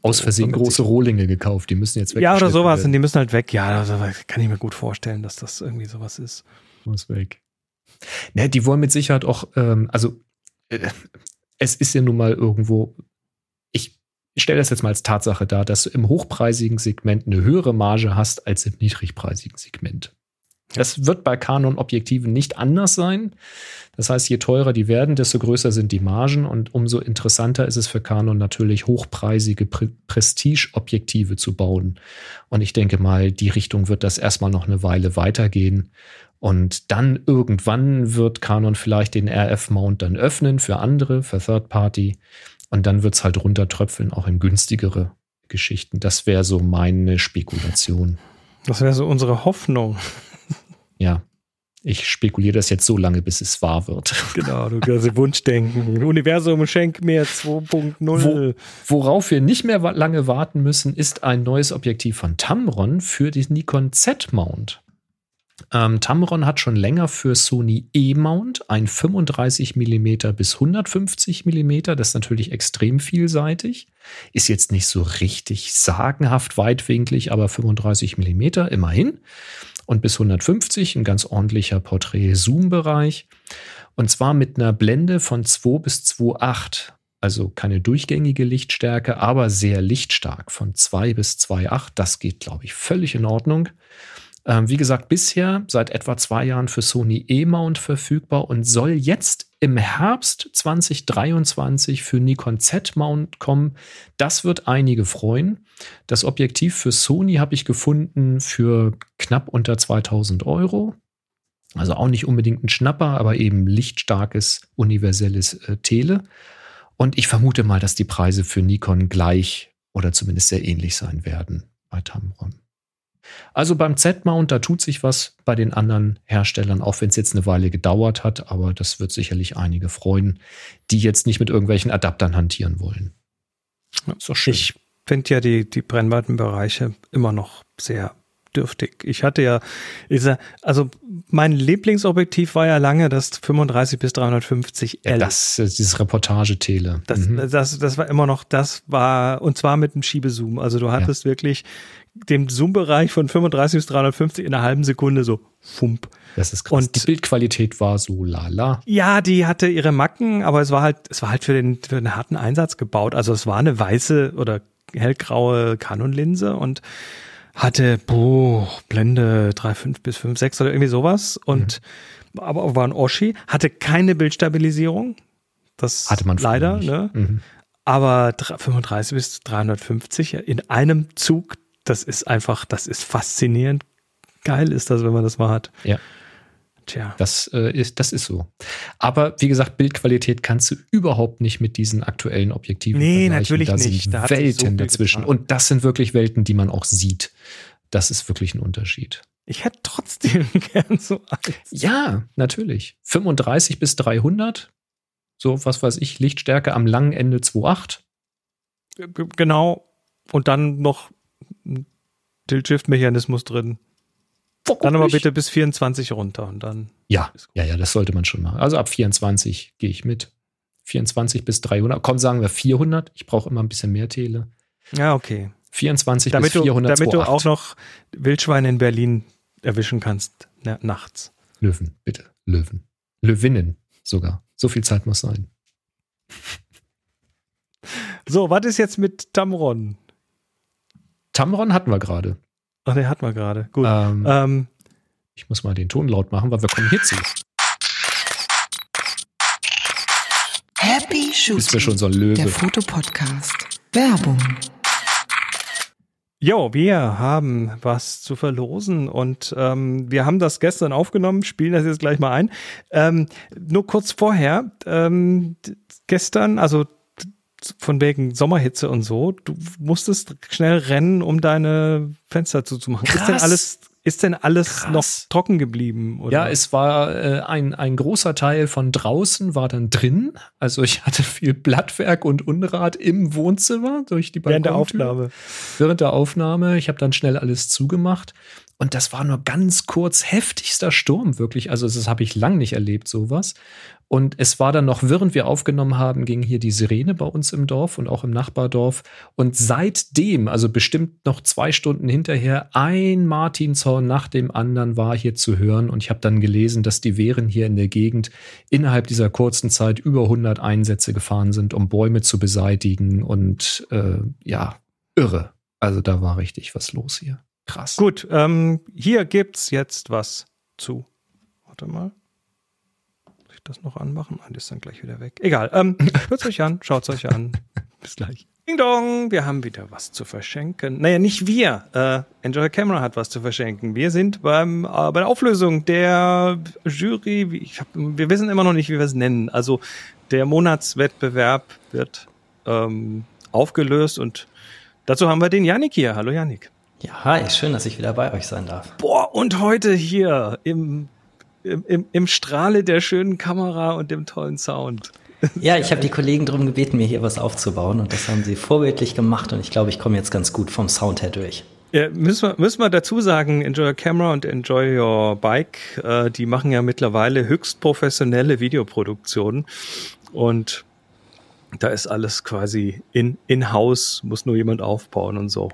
Aus Versehen große Rohlinge gekauft, die müssen jetzt weg. Ja, oder sowas, werden. und die müssen halt weg. Ja, also kann ich mir gut vorstellen, dass das irgendwie sowas ist. Muss weg. Ne, die wollen mit Sicherheit auch, ähm, also äh, es ist ja nun mal irgendwo ich stelle das jetzt mal als Tatsache dar, dass du im hochpreisigen Segment eine höhere Marge hast als im niedrigpreisigen Segment. Das wird bei Canon-Objektiven nicht anders sein. Das heißt, je teurer die werden, desto größer sind die Margen und umso interessanter ist es für Canon natürlich, hochpreisige Pre Prestige-Objektive zu bauen. Und ich denke mal, die Richtung wird das erstmal noch eine Weile weitergehen. Und dann irgendwann wird Canon vielleicht den RF-Mount dann öffnen für andere, für Third Party. Und dann wird es halt runtertröpfeln, auch in günstigere Geschichten. Das wäre so meine Spekulation. Das wäre so unsere Hoffnung. Ja. Ich spekuliere das jetzt so lange, bis es wahr wird. Genau, du kannst Wunschdenken. Universum schenk mir 2.0. Wo, worauf wir nicht mehr lange warten müssen, ist ein neues Objektiv von Tamron für die Nikon Z-Mount. Ähm, Tamron hat schon länger für Sony E-Mount ein 35 mm bis 150 mm. Das ist natürlich extrem vielseitig. Ist jetzt nicht so richtig sagenhaft weitwinklig, aber 35 mm immerhin. Und bis 150 ein ganz ordentlicher Porträt-Zoom-Bereich. Und zwar mit einer Blende von 2 bis 2,8. Also keine durchgängige Lichtstärke, aber sehr lichtstark von 2 bis 2,8. Das geht, glaube ich, völlig in Ordnung. Ähm, wie gesagt, bisher seit etwa zwei Jahren für Sony E-Mount verfügbar und soll jetzt im Herbst 2023 für Nikon Z-Mount kommen. Das wird einige freuen. Das Objektiv für Sony habe ich gefunden für knapp unter 2000 Euro. Also auch nicht unbedingt ein Schnapper, aber eben lichtstarkes, universelles äh, Tele. Und ich vermute mal, dass die Preise für Nikon gleich oder zumindest sehr ähnlich sein werden bei Tamron. Also beim Z-Mount, da tut sich was bei den anderen Herstellern, auch wenn es jetzt eine Weile gedauert hat, aber das wird sicherlich einige freuen, die jetzt nicht mit irgendwelchen Adaptern hantieren wollen. ist doch schön. Ich finde ja die, die Brennweitenbereiche immer noch sehr dürftig. Ich hatte ja, also mein Lieblingsobjektiv war ja lange das 35 bis 350 L. Ja, das, dieses Reportagetele. Das, mhm. das, das war immer noch, das war, und zwar mit einem Schiebezoom. Also du hattest ja. wirklich den Zoom-Bereich von 35 bis 350 in einer halben Sekunde so fump. Das ist krass. Und die Bildqualität war so lala. Ja, die hatte ihre Macken, aber es war halt, es war halt für den, für den harten Einsatz gebaut. Also es war eine weiße oder hellgraue Canon-Linse und hatte, boah, Blende 3,5 bis 5,6 oder irgendwie sowas. Und mhm. aber war ein Oschi, hatte keine Bildstabilisierung. Das hatte man leider, ne? Mhm. Aber 35 bis 350 in einem Zug das ist einfach, das ist faszinierend. Geil ist das, wenn man das mal hat. Ja. Tja. Das, äh, ist, das ist so. Aber wie gesagt, Bildqualität kannst du überhaupt nicht mit diesen aktuellen Objektiven Nee, natürlich da nicht. Sind da Welten so dazwischen. Getan. Und das sind wirklich Welten, die man auch sieht. Das ist wirklich ein Unterschied. Ich hätte trotzdem gern so eins. Ja, natürlich. 35 bis 300. So, was weiß ich, Lichtstärke am langen Ende 2,8. Genau. Und dann noch Tilt-Shift-Mechanismus drin. Warum dann aber bitte bis 24 runter und dann. Ja, ja, ja, das sollte man schon machen. Also ab 24 gehe ich mit. 24 bis 300. Komm, sagen wir 400. Ich brauche immer ein bisschen mehr Tele. Ja, okay. 24 damit bis 400. Du, damit 2, du auch noch Wildschweine in Berlin erwischen kannst, na, nachts. Löwen, bitte. Löwen. Löwinnen sogar. So viel Zeit muss sein. So, was ist jetzt mit Tamron? Tamron hatten wir gerade. Ach, den hatten wir gerade. Gut. Ähm, ähm, ich muss mal den Ton laut machen, weil wir kommen hierzu. Happy Shooting. Ist mir schon so ein Löwe. Der Fotopodcast. Werbung. Jo, wir haben was zu verlosen und ähm, wir haben das gestern aufgenommen, spielen das jetzt gleich mal ein. Ähm, nur kurz vorher, ähm, gestern, also von wegen Sommerhitze und so, du musstest schnell rennen, um deine Fenster zuzumachen. Krass. Ist denn alles ist denn alles Krass. noch trocken geblieben? Oder? Ja, es war äh, ein, ein großer Teil von draußen war dann drin. Also ich hatte viel Blattwerk und Unrat im Wohnzimmer durch die während der Balkontür. Aufnahme. Während der Aufnahme. Ich habe dann schnell alles zugemacht. Und das war nur ganz kurz heftigster Sturm, wirklich. Also das habe ich lang nicht erlebt, sowas. Und es war dann noch, während wir aufgenommen haben, ging hier die Sirene bei uns im Dorf und auch im Nachbardorf. Und seitdem, also bestimmt noch zwei Stunden hinterher, ein Martinshorn nach dem anderen war hier zu hören. Und ich habe dann gelesen, dass die Wehren hier in der Gegend innerhalb dieser kurzen Zeit über 100 Einsätze gefahren sind, um Bäume zu beseitigen. Und äh, ja, irre. Also da war richtig was los hier. Krass. Gut, ähm, hier gibt's jetzt was zu. Warte mal. Muss ich das noch anmachen? Ah, das ist dann gleich wieder weg. Egal. Ähm, hört's euch an, schaut's euch an. Bis gleich. Ding dong, wir haben wieder was zu verschenken. Naja, nicht wir. Äh, Enjoy Camera hat was zu verschenken. Wir sind beim, äh, bei der Auflösung der Jury. Ich hab, wir wissen immer noch nicht, wie wir es nennen. Also der Monatswettbewerb wird ähm, aufgelöst und dazu haben wir den Yannick hier. Hallo Yannick. Ja, hi, schön, dass ich wieder bei euch sein darf. Boah, und heute hier im, im, im, im Strahle der schönen Kamera und dem tollen Sound. Ja, ich habe die Kollegen darum gebeten, mir hier was aufzubauen und das haben sie vorbildlich gemacht und ich glaube, ich komme jetzt ganz gut vom Sound her durch. Ja, müssen, wir, müssen wir dazu sagen, Enjoy Your Camera und Enjoy Your Bike, äh, die machen ja mittlerweile höchst professionelle Videoproduktionen und da ist alles quasi in, in-house, muss nur jemand aufbauen und so.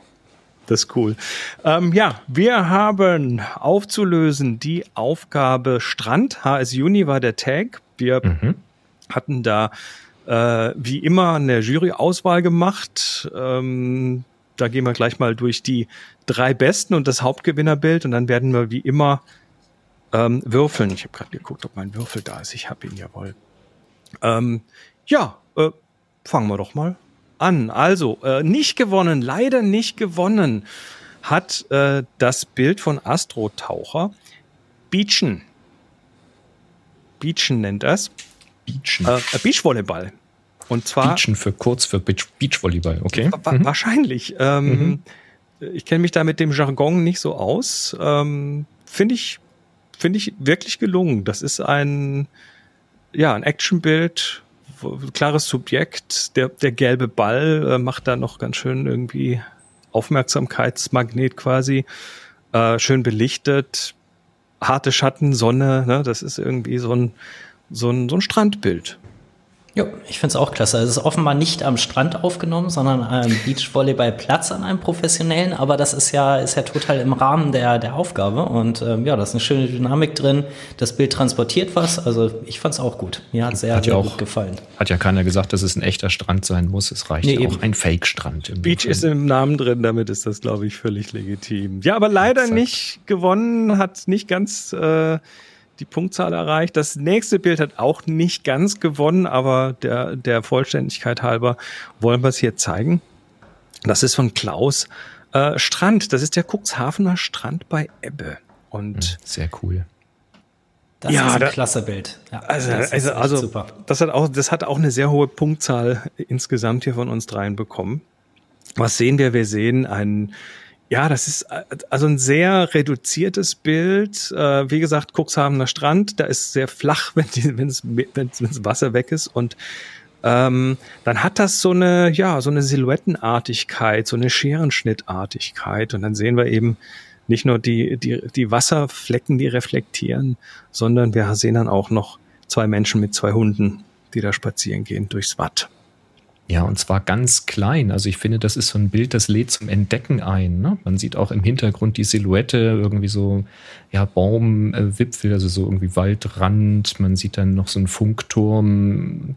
Das ist cool. Ähm, ja, wir haben aufzulösen die Aufgabe Strand. HS Juni war der Tag. Wir Mhm. hatten da äh, wie immer eine Jury-Auswahl gemacht. Ähm, da gehen wir gleich mal durch die drei Besten und das Hauptgewinnerbild und dann werden wir wie immer ähm, würfeln. Ich habe gerade geguckt, ob mein Würfel da ist. Ich habe ihn jawohl. Ähm, ja, äh, fangen wir doch mal an. Also, äh, nicht gewonnen, leider nicht gewonnen, hat äh, das Bild von Astrotaucher Beachen. Beachen nennt das. Beachen. Äh, Beachvolleyball. Und zwar Beachen für kurz für Beach, Beachvolleyball, okay. wa Mhm. wahrscheinlich. Ähm, Ich kenne mich da mit dem Jargon nicht so aus. Ähm, Finde ich, finde ich wirklich gelungen. Das ist ein, ja, ein Actionbild, klares Subjekt. Der, der gelbe Ball äh, macht da noch ganz schön irgendwie Aufmerksamkeitsmagnet quasi. Äh, schön belichtet. Harte Schatten, Sonne, ne? das ist irgendwie so ein, so ein, so ein Strandbild. Ja, ich finde es auch klasse. Es ist offenbar nicht am Strand aufgenommen, sondern am Beachvolleyballplatz an einem professionellen, aber das ist ja, ist ja total im Rahmen der, der Aufgabe und ähm, ja, da ist eine schöne Dynamik drin. Das Bild transportiert was, also ich fand es auch gut. Mir hat sehr, Hat ja sehr auch- gut gefallen. Hat ja keiner gesagt, dass es ein echter Strand sein muss. Es reicht Nee, ja auch ein Fake-Strand. im Beach Film. ist im Namen drin, damit ist das, glaube ich, völlig legitim. Ja, aber leider Exakt. nicht gewonnen, hat nicht ganz äh, die Punktzahl erreicht. Das nächste Bild hat auch nicht ganz gewonnen, aber der, der Vollständigkeit halber wollen wir es hier zeigen. Das ist von Klaus äh, Strand. Das ist der Cuxhavener Strand bei Ebbe. Und Sehr cool. Das Ja, ist ein da- klasse Bild. Ja, Also, das ist also, also super. das hat auch, das hat auch eine sehr hohe Punktzahl insgesamt hier von uns dreien bekommen. Was sehen wir? Wir sehen ein, ja, das ist äh, also ein sehr reduziertes Bild. Äh, wie gesagt, Cuxhavener Strand, da ist sehr flach, wenn die, wenn wenn das Wasser weg ist und ähm, dann hat das so eine, ja, so eine Silhouettenartigkeit, so eine Scherenschnittartigkeit und dann sehen wir eben nicht nur die, die, die Wasserflecken, die reflektieren, sondern wir sehen dann auch noch zwei Menschen mit zwei Hunden, die da spazieren gehen durchs Watt. Ja, und zwar ganz klein. Also ich finde, das ist so ein Bild, das lädt zum Entdecken ein. Ne? Man sieht auch im Hintergrund die Silhouette, irgendwie so, ja, Baumwipfel, also so irgendwie Waldrand. Man sieht dann noch so einen Funkturm.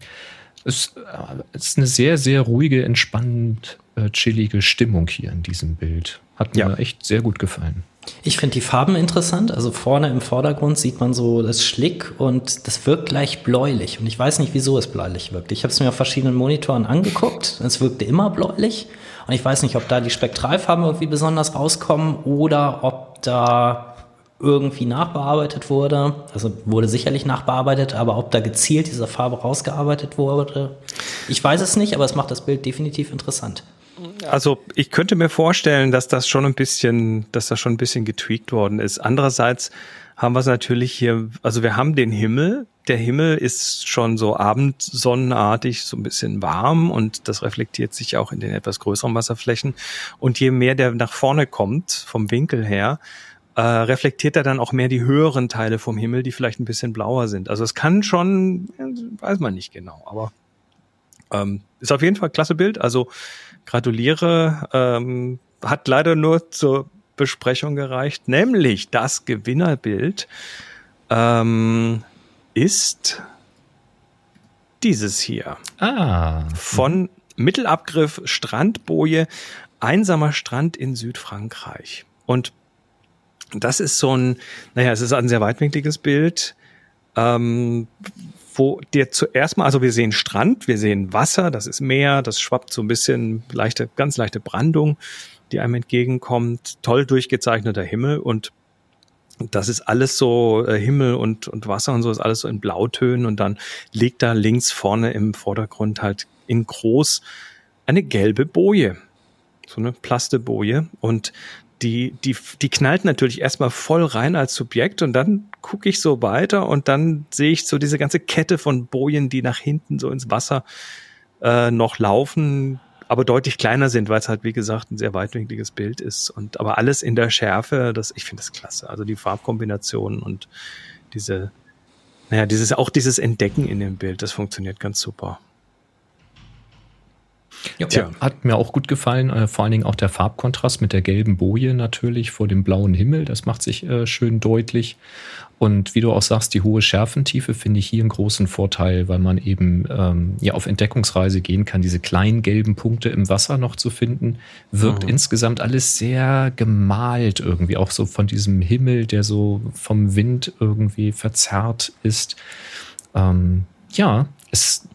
Es äh, ist eine sehr, sehr ruhige, entspannend, äh, chillige Stimmung hier in diesem Bild. Hat mir Ja. echt sehr gut gefallen. Ich finde die Farben interessant. Also vorne im Vordergrund sieht man so das Schlick und das wirkt gleich bläulich. Und ich weiß nicht, wieso es bläulich wirkt. Ich habe es mir auf verschiedenen Monitoren angeguckt. Es wirkte immer bläulich. Und ich weiß nicht, ob da die Spektralfarben irgendwie besonders rauskommen oder ob da irgendwie nachbearbeitet wurde. Also wurde sicherlich nachbearbeitet, aber ob da gezielt diese Farbe rausgearbeitet wurde, ich weiß es nicht, aber es macht das Bild definitiv interessant. Also ich könnte mir vorstellen, dass das schon ein bisschen, dass das schon ein bisschen getweakt worden ist. Andererseits haben wir es natürlich hier, also wir haben den Himmel. Der Himmel ist schon so abendsonnenartig, so ein bisschen warm und das reflektiert sich auch in den etwas größeren Wasserflächen. Und je mehr der nach vorne kommt, vom Winkel her, äh, reflektiert er dann auch mehr die höheren Teile vom Himmel, die vielleicht ein bisschen blauer sind. Also es kann schon, weiß man nicht genau, aber ähm, ist auf jeden Fall klasse Bild. Also gratuliere. Ähm, hat leider nur zur Besprechung gereicht, nämlich das Gewinnerbild ähm, ist dieses hier. Ah. Von Mittelabgriff Strandboje, einsamer Strand in Südfrankreich. Und das ist so ein, naja, es ist ein sehr weitwinkliges Bild, ähm, wo dir zuerst mal, also wir sehen Strand, wir sehen Wasser, das ist Meer, das schwappt so ein bisschen leichte, ganz leichte Brandung, die einem entgegenkommt, toll durchgezeichneter Himmel und das ist alles so äh, Himmel und, und Wasser und so ist alles so in Blautönen und dann liegt da links vorne im Vordergrund halt in groß eine gelbe Boje. So eine Plasteboje und die, die, die knallt natürlich erstmal voll rein als Subjekt und dann gucke ich so weiter und dann sehe ich so diese ganze Kette von Bojen, die nach hinten so ins Wasser äh, noch laufen, aber deutlich kleiner sind, weil es halt, wie gesagt, ein sehr weitwinkliges Bild ist. Und aber alles in der Schärfe, das, ich finde das klasse. Also die Farbkombinationen und diese, naja, dieses, auch dieses Entdecken in dem Bild, das funktioniert ganz super. Ja, Tja. Hat mir auch gut gefallen, äh, vor allen Dingen auch der Farbkontrast mit der gelben Boje natürlich vor dem blauen Himmel, das macht sich äh, schön deutlich. Und wie du auch sagst, die hohe Schärfentiefe finde ich hier einen großen Vorteil, weil man eben ähm, ja auf Entdeckungsreise gehen kann, diese kleinen gelben Punkte im Wasser noch zu finden. Wirkt mhm. insgesamt alles sehr gemalt irgendwie, auch so von diesem Himmel, der so vom Wind irgendwie verzerrt ist. Ähm, ja, es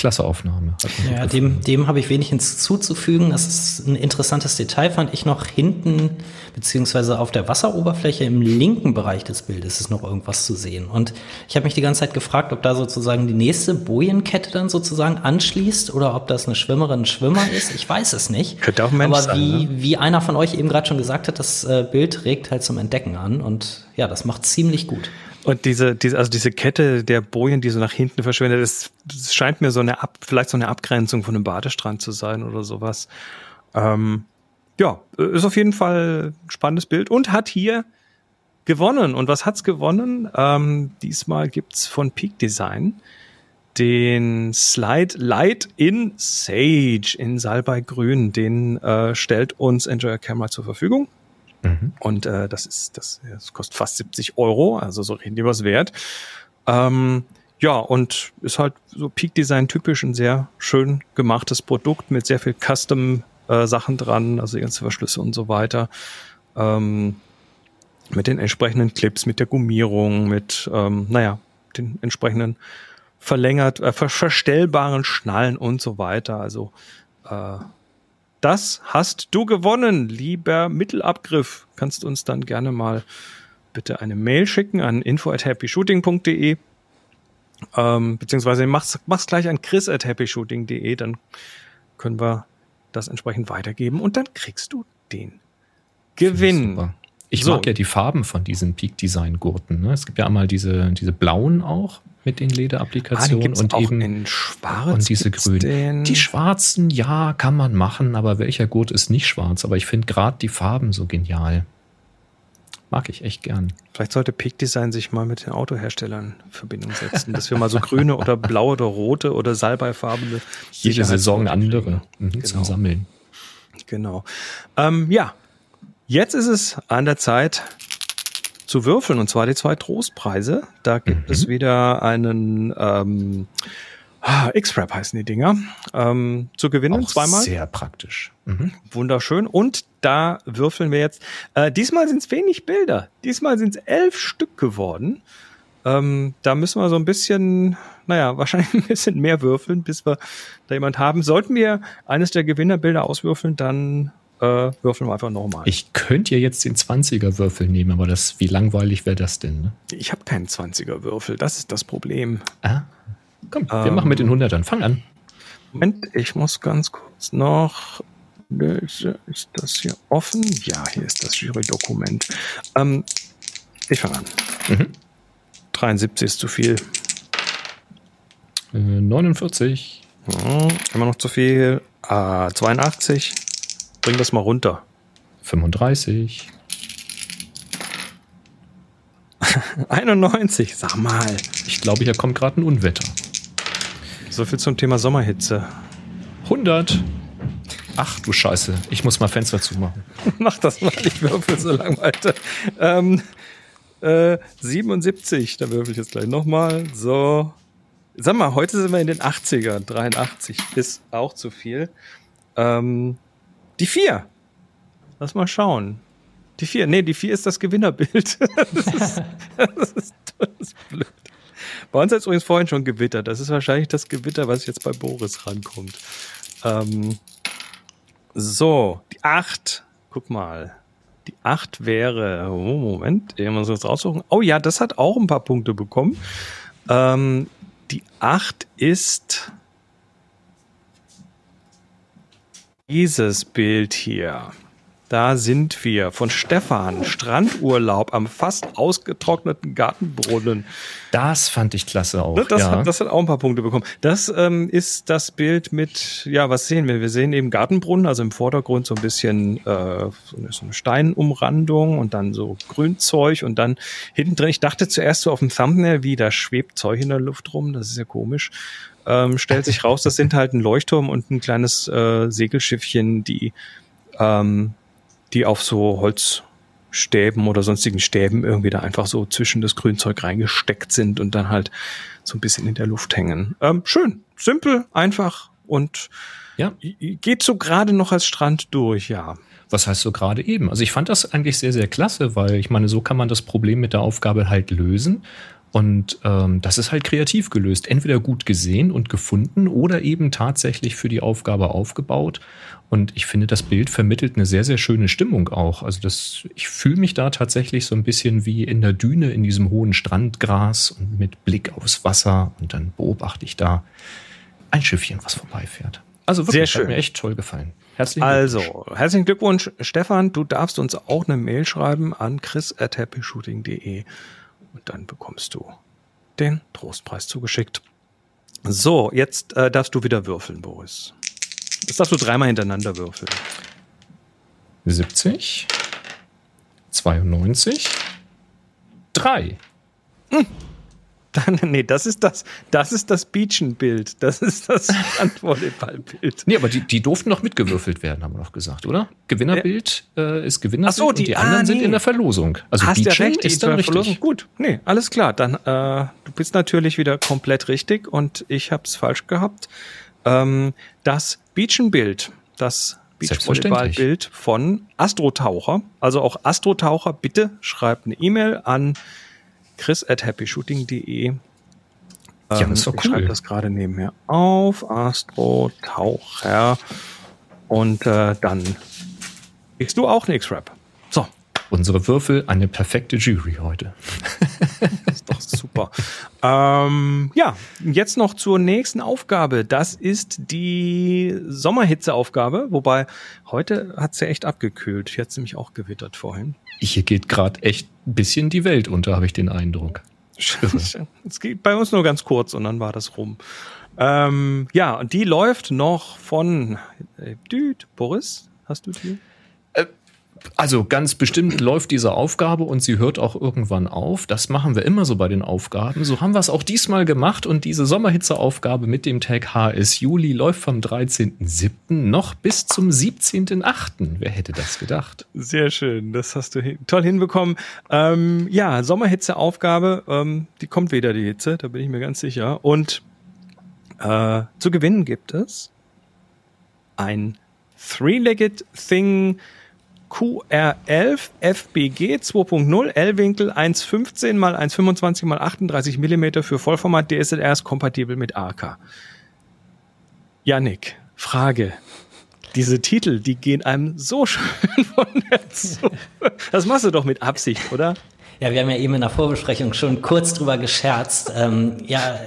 klasse Aufnahme. Ja, dem, dem habe ich wenig hinzuzufügen. Das ist ein interessantes Detail, fand ich noch hinten, beziehungsweise auf der Wasseroberfläche im linken Bereich des Bildes ist noch irgendwas zu sehen. Und ich habe mich die ganze Zeit gefragt, ob da sozusagen die nächste Bojenkette dann sozusagen anschließt oder ob das eine Schwimmerin, ein Schwimmer ist. Ich weiß es nicht. Könnte auch ein Mensch Aber wie, sein, ne? wie einer von euch eben gerade schon gesagt hat, das äh, Bild regt halt zum Entdecken an und ja, das macht ziemlich gut. Und diese, diese, also diese Kette der Bojen, die so nach hinten verschwindet, das, das scheint mir so eine Ab, vielleicht so eine Abgrenzung von einem Badestrand zu sein oder sowas. Ähm, ja, ist auf jeden Fall ein spannendes Bild und hat hier gewonnen. Und was hat's gewonnen? Ähm, diesmal gibt's von Peak Design den Slide Light in Sage in Salbei-Grün. Den äh, stellt uns Enjoy Camera zur Verfügung. Mhm. Und äh, das ist, das, das kostet fast 70 Euro, also so reden die was wert. Ähm, ja, und ist halt so Peak Design typisch ein sehr schön gemachtes Produkt mit sehr viel Custom äh, Sachen dran, also die ganzen Verschlüsse und so weiter. Ähm, mit den entsprechenden Clips, mit der Gummierung, mit, ähm, naja, den entsprechenden verlängert, äh, verstellbaren Schnallen und so weiter. Also äh, das hast du gewonnen, lieber Mittelabgriff. Kannst uns dann gerne mal bitte eine Mail schicken an info at happyshooting.de ähm, beziehungsweise mach's, mach's gleich an chris at happyshooting.de, dann können wir das entsprechend weitergeben und dann kriegst du den Gewinn. Ich so. mag ja die Farben von diesen Peak Design Gurten. Ne? Es gibt ja einmal diese, diese blauen auch mit den Lederapplikationen ah, und eben in schwarz und diese grünen. Die schwarzen, ja, kann man machen, aber welcher Gurt ist nicht schwarz? Aber ich finde gerade die Farben so genial. Mag ich echt gern. Vielleicht sollte Peak Design sich mal mit den Autoherstellern in Verbindung setzen, dass wir mal so grüne oder blaue oder rote oder salbeifarbene jede Saison andere mhm, genau. zum Sammeln. Genau. Ähm, ja, jetzt ist es an der Zeit, zu würfeln, und zwar die zwei Trostpreise. Da gibt mhm. es wieder einen ähm, ah, X-Rap heißen die Dinger, ähm, zu gewinnen, Auch zweimal. Sehr praktisch. Mhm. Wunderschön. Und da würfeln wir jetzt. Äh, diesmal sind es wenig Bilder. Diesmal sind es elf Stück geworden. Ähm, da müssen wir so ein bisschen, naja, wahrscheinlich ein bisschen mehr würfeln, bis wir da jemand haben. Sollten wir eines der Gewinnerbilder auswürfeln, dann äh, würfeln wir einfach nochmal. Ich könnte ja jetzt den 20er-Würfel nehmen, aber das, wie langweilig wäre das denn? Ne? Ich habe keinen 20er-Würfel, das ist das Problem. Ah. Komm, wir ähm, machen mit den 100ern. Fang an. Moment, ich muss ganz kurz noch Ist das hier offen? Ja, hier ist das Jury-Dokument. Ähm, ich fange an. Mhm. 73 ist zu viel. Äh, 49. Ja, immer noch zu viel. Ah, 82. Bring das mal runter. 35. 91, sag mal. Ich glaube, hier kommt gerade ein Unwetter. So viel zum Thema Sommerhitze. 100. Ach du Scheiße, ich muss mal Fenster zumachen. Mach das mal, ich würfel so lang weiter. Ähm, äh, 77, da würfel ich jetzt gleich nochmal. So. Sag mal, heute sind wir in den 80ern. 83 ist auch zu viel. Ähm, die 4. Lass mal schauen. Die 4. Nee, die 4 ist das Gewinnerbild. das, ist, das, ist, das ist blöd. Bei uns hat es übrigens vorhin schon gewittert. Das ist wahrscheinlich das Gewitter, was jetzt bei Boris rankommt. Ähm, so, die 8. Guck mal. Die 8 wäre. Oh, Moment, ich muss das raussuchen. Oh ja, das hat auch ein paar Punkte bekommen. Ähm, die 8 ist dieses Bild hier. Da sind wir von Stefan. Strandurlaub am fast ausgetrockneten Gartenbrunnen. Das fand ich klasse auch. Das, ja. hat, das hat auch ein paar Punkte bekommen. Das ähm, ist das Bild mit, ja, was sehen wir? Wir sehen eben Gartenbrunnen, also im Vordergrund so ein bisschen äh, so eine Steinumrandung und dann so Grünzeug und dann hinten drin. Ich dachte zuerst so auf dem Thumbnail, wie da schwebt Zeug in der Luft rum. Das ist ja komisch. Ähm, stellt sich raus, das sind halt ein Leuchtturm und ein kleines äh, Segelschiffchen, die ähm, die auf so Holzstäben oder sonstigen Stäben irgendwie da einfach so zwischen das Grünzeug reingesteckt sind und dann halt so ein bisschen in der Luft hängen. Ähm, schön, simpel, einfach und ja. geht so gerade noch als Strand durch, ja. Was heißt so gerade eben? Also ich fand das eigentlich sehr, sehr klasse, weil ich meine, so kann man das Problem mit der Aufgabe halt lösen. Und ähm, das ist halt kreativ gelöst. Entweder gut gesehen und gefunden oder eben tatsächlich für die Aufgabe aufgebaut. Und ich finde, das Bild vermittelt eine sehr, sehr schöne Stimmung auch. Also das, ich fühle mich da tatsächlich so ein bisschen wie in der Düne in diesem hohen Strandgras und mit Blick aufs Wasser. Und dann beobachte ich da ein Schiffchen, was vorbeifährt. Also wirklich, sehr schön. hat mir echt toll gefallen. Herzlichen also, herzlichen Glückwunsch, Stefan. Du darfst uns auch eine Mail schreiben an chris at happyshooting.de und dann bekommst du den Trostpreis zugeschickt. So, jetzt äh, darfst du wieder würfeln, Boris. Jetzt darfst du dreimal hintereinander würfeln. 70, 92, 3. Hm. Dann, nee, das ist das, das ist das Beachenbild. Das ist das Handvolleyballbild. Nee, aber die, die durften noch mitgewürfelt werden, haben wir noch gesagt, oder? Gewinnerbild äh, ist Gewinnerbild so, die, und die anderen ah, sind nee. in der Verlosung. Also Hast Beachen ja recht, ist dann richtig. Verlosung. Gut, nee, alles klar. Dann, äh, du bist natürlich wieder komplett richtig und ich habe es falsch gehabt. Ähm, das Beachenbild, das Beachvolleyballbild von Astrotaucher. Also auch Astrotaucher, bitte schreibt eine E-Mail an chris at happyshooting.de. Ja, das ist doch ich cool. schreibe das gerade nebenher auf. Astrotaucher. Und äh, dann kriegst du auch einen X-Rap. Unsere Würfel, eine perfekte Jury heute. das ist doch super. ähm, ja, jetzt noch zur nächsten Aufgabe. Das ist die Sommerhitzeaufgabe. Wobei heute hat es ja echt abgekühlt. Hier hat es nämlich auch gewittert vorhin. Hier geht gerade echt ein bisschen die Welt unter, habe ich den Eindruck. Es geht bei uns nur ganz kurz und dann war das rum. Ähm, ja, und die läuft noch von äh, Düt, Boris, hast du die? Also ganz bestimmt läuft diese Aufgabe und sie hört auch irgendwann auf. Das machen wir immer so bei den Aufgaben. So haben wir es auch diesmal gemacht und diese Sommerhitzeaufgabe mit dem Tag HS Juli läuft vom 13.07. noch bis zum 17.08. Wer hätte das gedacht? Sehr schön, das hast du hin toll hinbekommen. Ähm, ja, Sommerhitzeaufgabe, ähm, die kommt wieder die Hitze, da bin ich mir ganz sicher. Und äh, zu gewinnen gibt es ein Three-Legged Thing QR11 FBG 2.0 L-Winkel 1,15 mal 1,25 mal 38 Millimeter für Vollformat DSLR ist kompatibel mit AK. Yannick, Frage. Diese Titel, die gehen einem so schön von der Zunge. Das machst du doch mit Absicht, oder? Ja, wir haben ja eben in der Vorbesprechung schon kurz drüber gescherzt. Ähm, ja,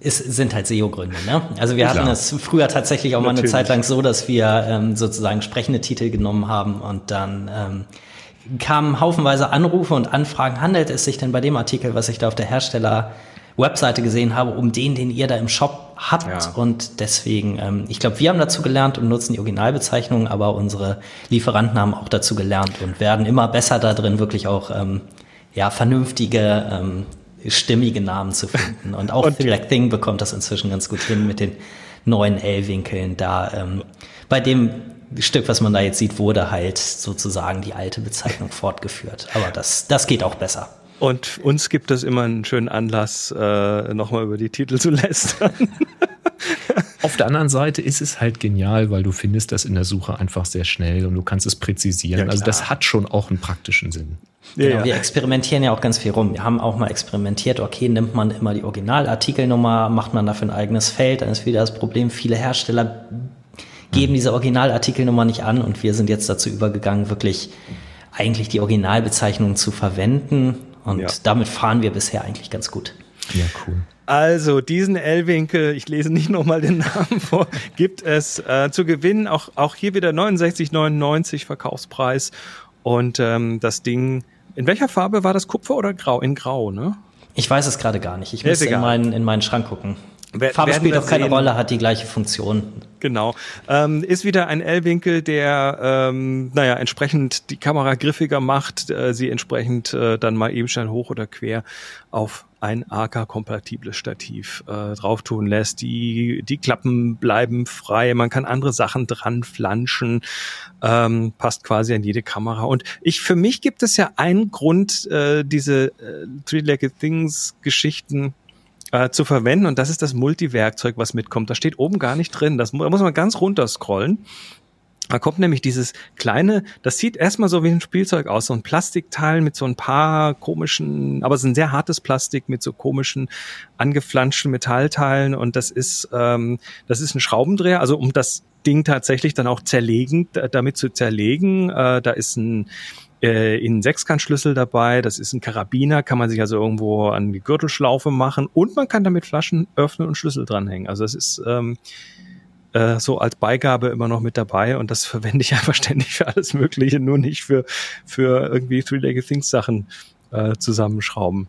Es sind halt SEO-Gründe, ne? Also wir Klar. hatten es früher tatsächlich auch Natürlich. mal eine Zeit lang so, dass wir ähm, sozusagen sprechende Titel genommen haben und dann ähm, kamen haufenweise Anrufe und Anfragen, handelt es sich denn bei dem Artikel, was ich da auf der Hersteller Webseite gesehen habe, um den, den ihr da im Shop habt. Ja. Und deswegen, ähm, ich glaube, wir haben dazu gelernt und nutzen die Originalbezeichnungen, aber unsere Lieferanten haben auch dazu gelernt und werden immer besser da drin, wirklich auch ähm, ja, vernünftige, ähm, stimmige Namen zu finden. Und auch und Like Thing bekommt das inzwischen ganz gut hin mit den neuen L-Winkeln da. Ähm, bei dem Stück, was man da jetzt sieht, wurde halt sozusagen die alte Bezeichnung fortgeführt. Aber das, das geht auch besser. Und uns gibt es immer einen schönen Anlass, äh, nochmal über die Titel zu lästern. Auf der anderen Seite ist es halt genial, weil du findest das in der Suche einfach sehr schnell und du kannst es präzisieren. Ja, also das hat schon auch einen praktischen Sinn. Genau, ja. Wir experimentieren ja auch ganz viel rum. Wir haben auch mal experimentiert, okay, nimmt man immer die Originalartikelnummer, macht man dafür ein eigenes Feld, dann ist wieder das Problem, viele Hersteller geben diese Originalartikelnummer nicht an und wir sind jetzt dazu übergegangen, wirklich eigentlich die Originalbezeichnung zu verwenden und ja. damit fahren wir bisher eigentlich ganz gut. Ja, cool. Also diesen L-Winkel, ich lese nicht nochmal den Namen vor, gibt es äh, zu gewinnen. Auch, auch hier wieder 69,99 Verkaufspreis. Und ähm, das Ding, in welcher Farbe war das Kupfer oder Grau? In Grau, ne? Ich weiß es gerade gar nicht. Ich muss in meinen, in meinen Schrank gucken. Farbe spielt doch keine sehen. Rolle, hat die gleiche Funktion. Genau. Ähm, ist wieder ein L-Winkel, der, ähm, naja, entsprechend die Kamera griffiger macht, äh, sie entsprechend äh, dann mal eben schnell hoch oder quer auf ein AK-kompatibles Stativ äh, drauf tun lässt. Die, die Klappen bleiben frei, man kann andere Sachen dran flanschen, ähm, passt quasi an jede Kamera. Und ich, für mich gibt es ja einen Grund, äh, diese äh, Three-Legged Things-Geschichten äh, zu verwenden und das ist das Multiwerkzeug, was mitkommt. Da steht oben gar nicht drin. Das da muss man ganz runter scrollen. Da kommt nämlich dieses kleine, das sieht erstmal so wie ein Spielzeug aus, so ein Plastikteil mit so ein paar komischen, aber es ist ein sehr hartes Plastik mit so komischen angeflanschten Metallteilen und das ist, ähm, das ist ein Schraubendreher, also um das Ding tatsächlich dann auch zerlegen, damit zu zerlegen, äh, da ist ein äh, in Sechskantschlüssel dabei. Das ist ein Karabiner, kann man sich also irgendwo an die Gürtelschlaufe machen und man kann damit Flaschen öffnen und Schlüssel dranhängen. Also das ist ähm, äh, so als Beigabe immer noch mit dabei und das verwende ich einfach ständig für alles Mögliche, nur nicht für, für irgendwie Three-Legged Things Sachen äh, zusammenschrauben.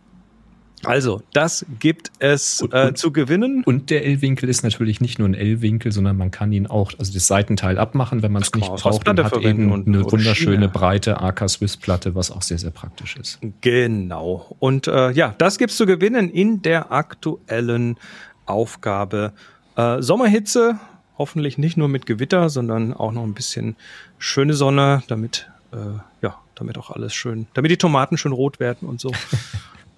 Also, das gibt es und, äh, zu gewinnen. Und der L-Winkel ist natürlich nicht nur ein L-Winkel, sondern man kann ihn auch, also das Seitenteil abmachen, wenn man es nicht braucht. Und hat eben und eine wunderschöne Schiene. breite AK-Swiss-Platte, was auch sehr, sehr praktisch ist. Genau. Und äh, ja, das gibt's zu gewinnen in der aktuellen Aufgabe. Äh, Sommerhitze, hoffentlich nicht nur mit Gewitter, sondern auch noch ein bisschen schöne Sonne, damit, äh, ja, damit auch alles schön, damit die Tomaten schön rot werden und so.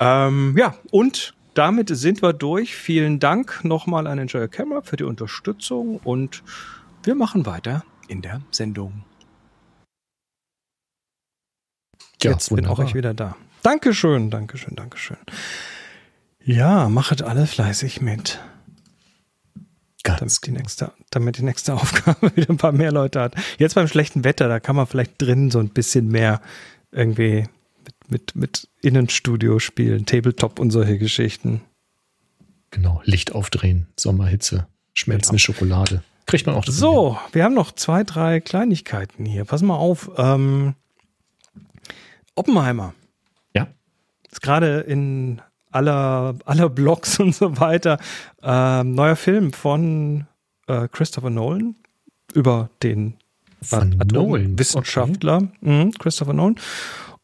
Ähm, ja, und damit sind wir durch. Vielen Dank nochmal an Enjoy Camera für die Unterstützung und wir machen weiter in der Sendung. Ja, Jetzt wunderbar. bin auch ich wieder da. Dankeschön, Dankeschön, Dankeschön. Ja, machet alle fleißig mit. Ganz damit die, nächste, damit die nächste Aufgabe wieder ein paar mehr Leute hat. Jetzt beim schlechten Wetter, da kann man vielleicht drin so ein bisschen mehr irgendwie mit, mit Innenstudio spielen, Tabletop und solche Geschichten. Genau, Licht aufdrehen, Sommerhitze, schmelzende genau. Schokolade. Kriegt man auch das So, hin. wir haben noch zwei, drei Kleinigkeiten hier. Pass mal auf. Ähm, Oppenheimer. Ja. Ist gerade in aller, aller Blogs und so weiter. Ähm, neuer Film von äh, Christopher Nolan über den Wissenschaftler okay. mhm, Christopher Nolan.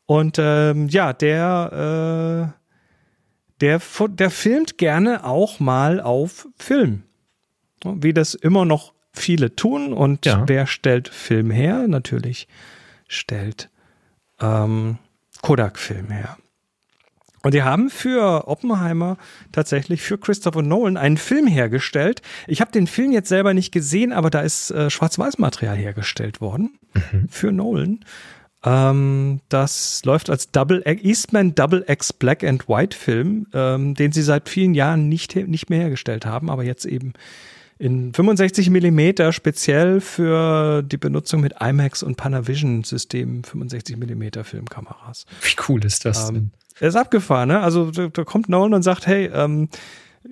Und ähm, ja, der, äh, der, der filmt gerne auch mal auf Film. Wie das immer noch viele tun. Und ja. wer stellt Film her? Natürlich stellt ähm, Kodak Film her. Und die haben für Oppenheimer tatsächlich für Christopher Nolan einen Film hergestellt. Ich habe den Film jetzt selber nicht gesehen, aber da ist äh, Schwarz-Weiß-Material hergestellt worden mhm. für Nolan. Ähm, das läuft als Double Eastman Double X Black and White Film, ähm, den sie seit vielen Jahren nicht, nicht mehr hergestellt haben, aber jetzt eben in 65 Millimeter speziell für die Benutzung mit IMAX und Panavision Systemen 65 Millimeter Filmkameras. Wie cool ist das ähm, denn? Er ist abgefahren, ne? Also da, da, kommt Nolan und sagt, hey, ähm,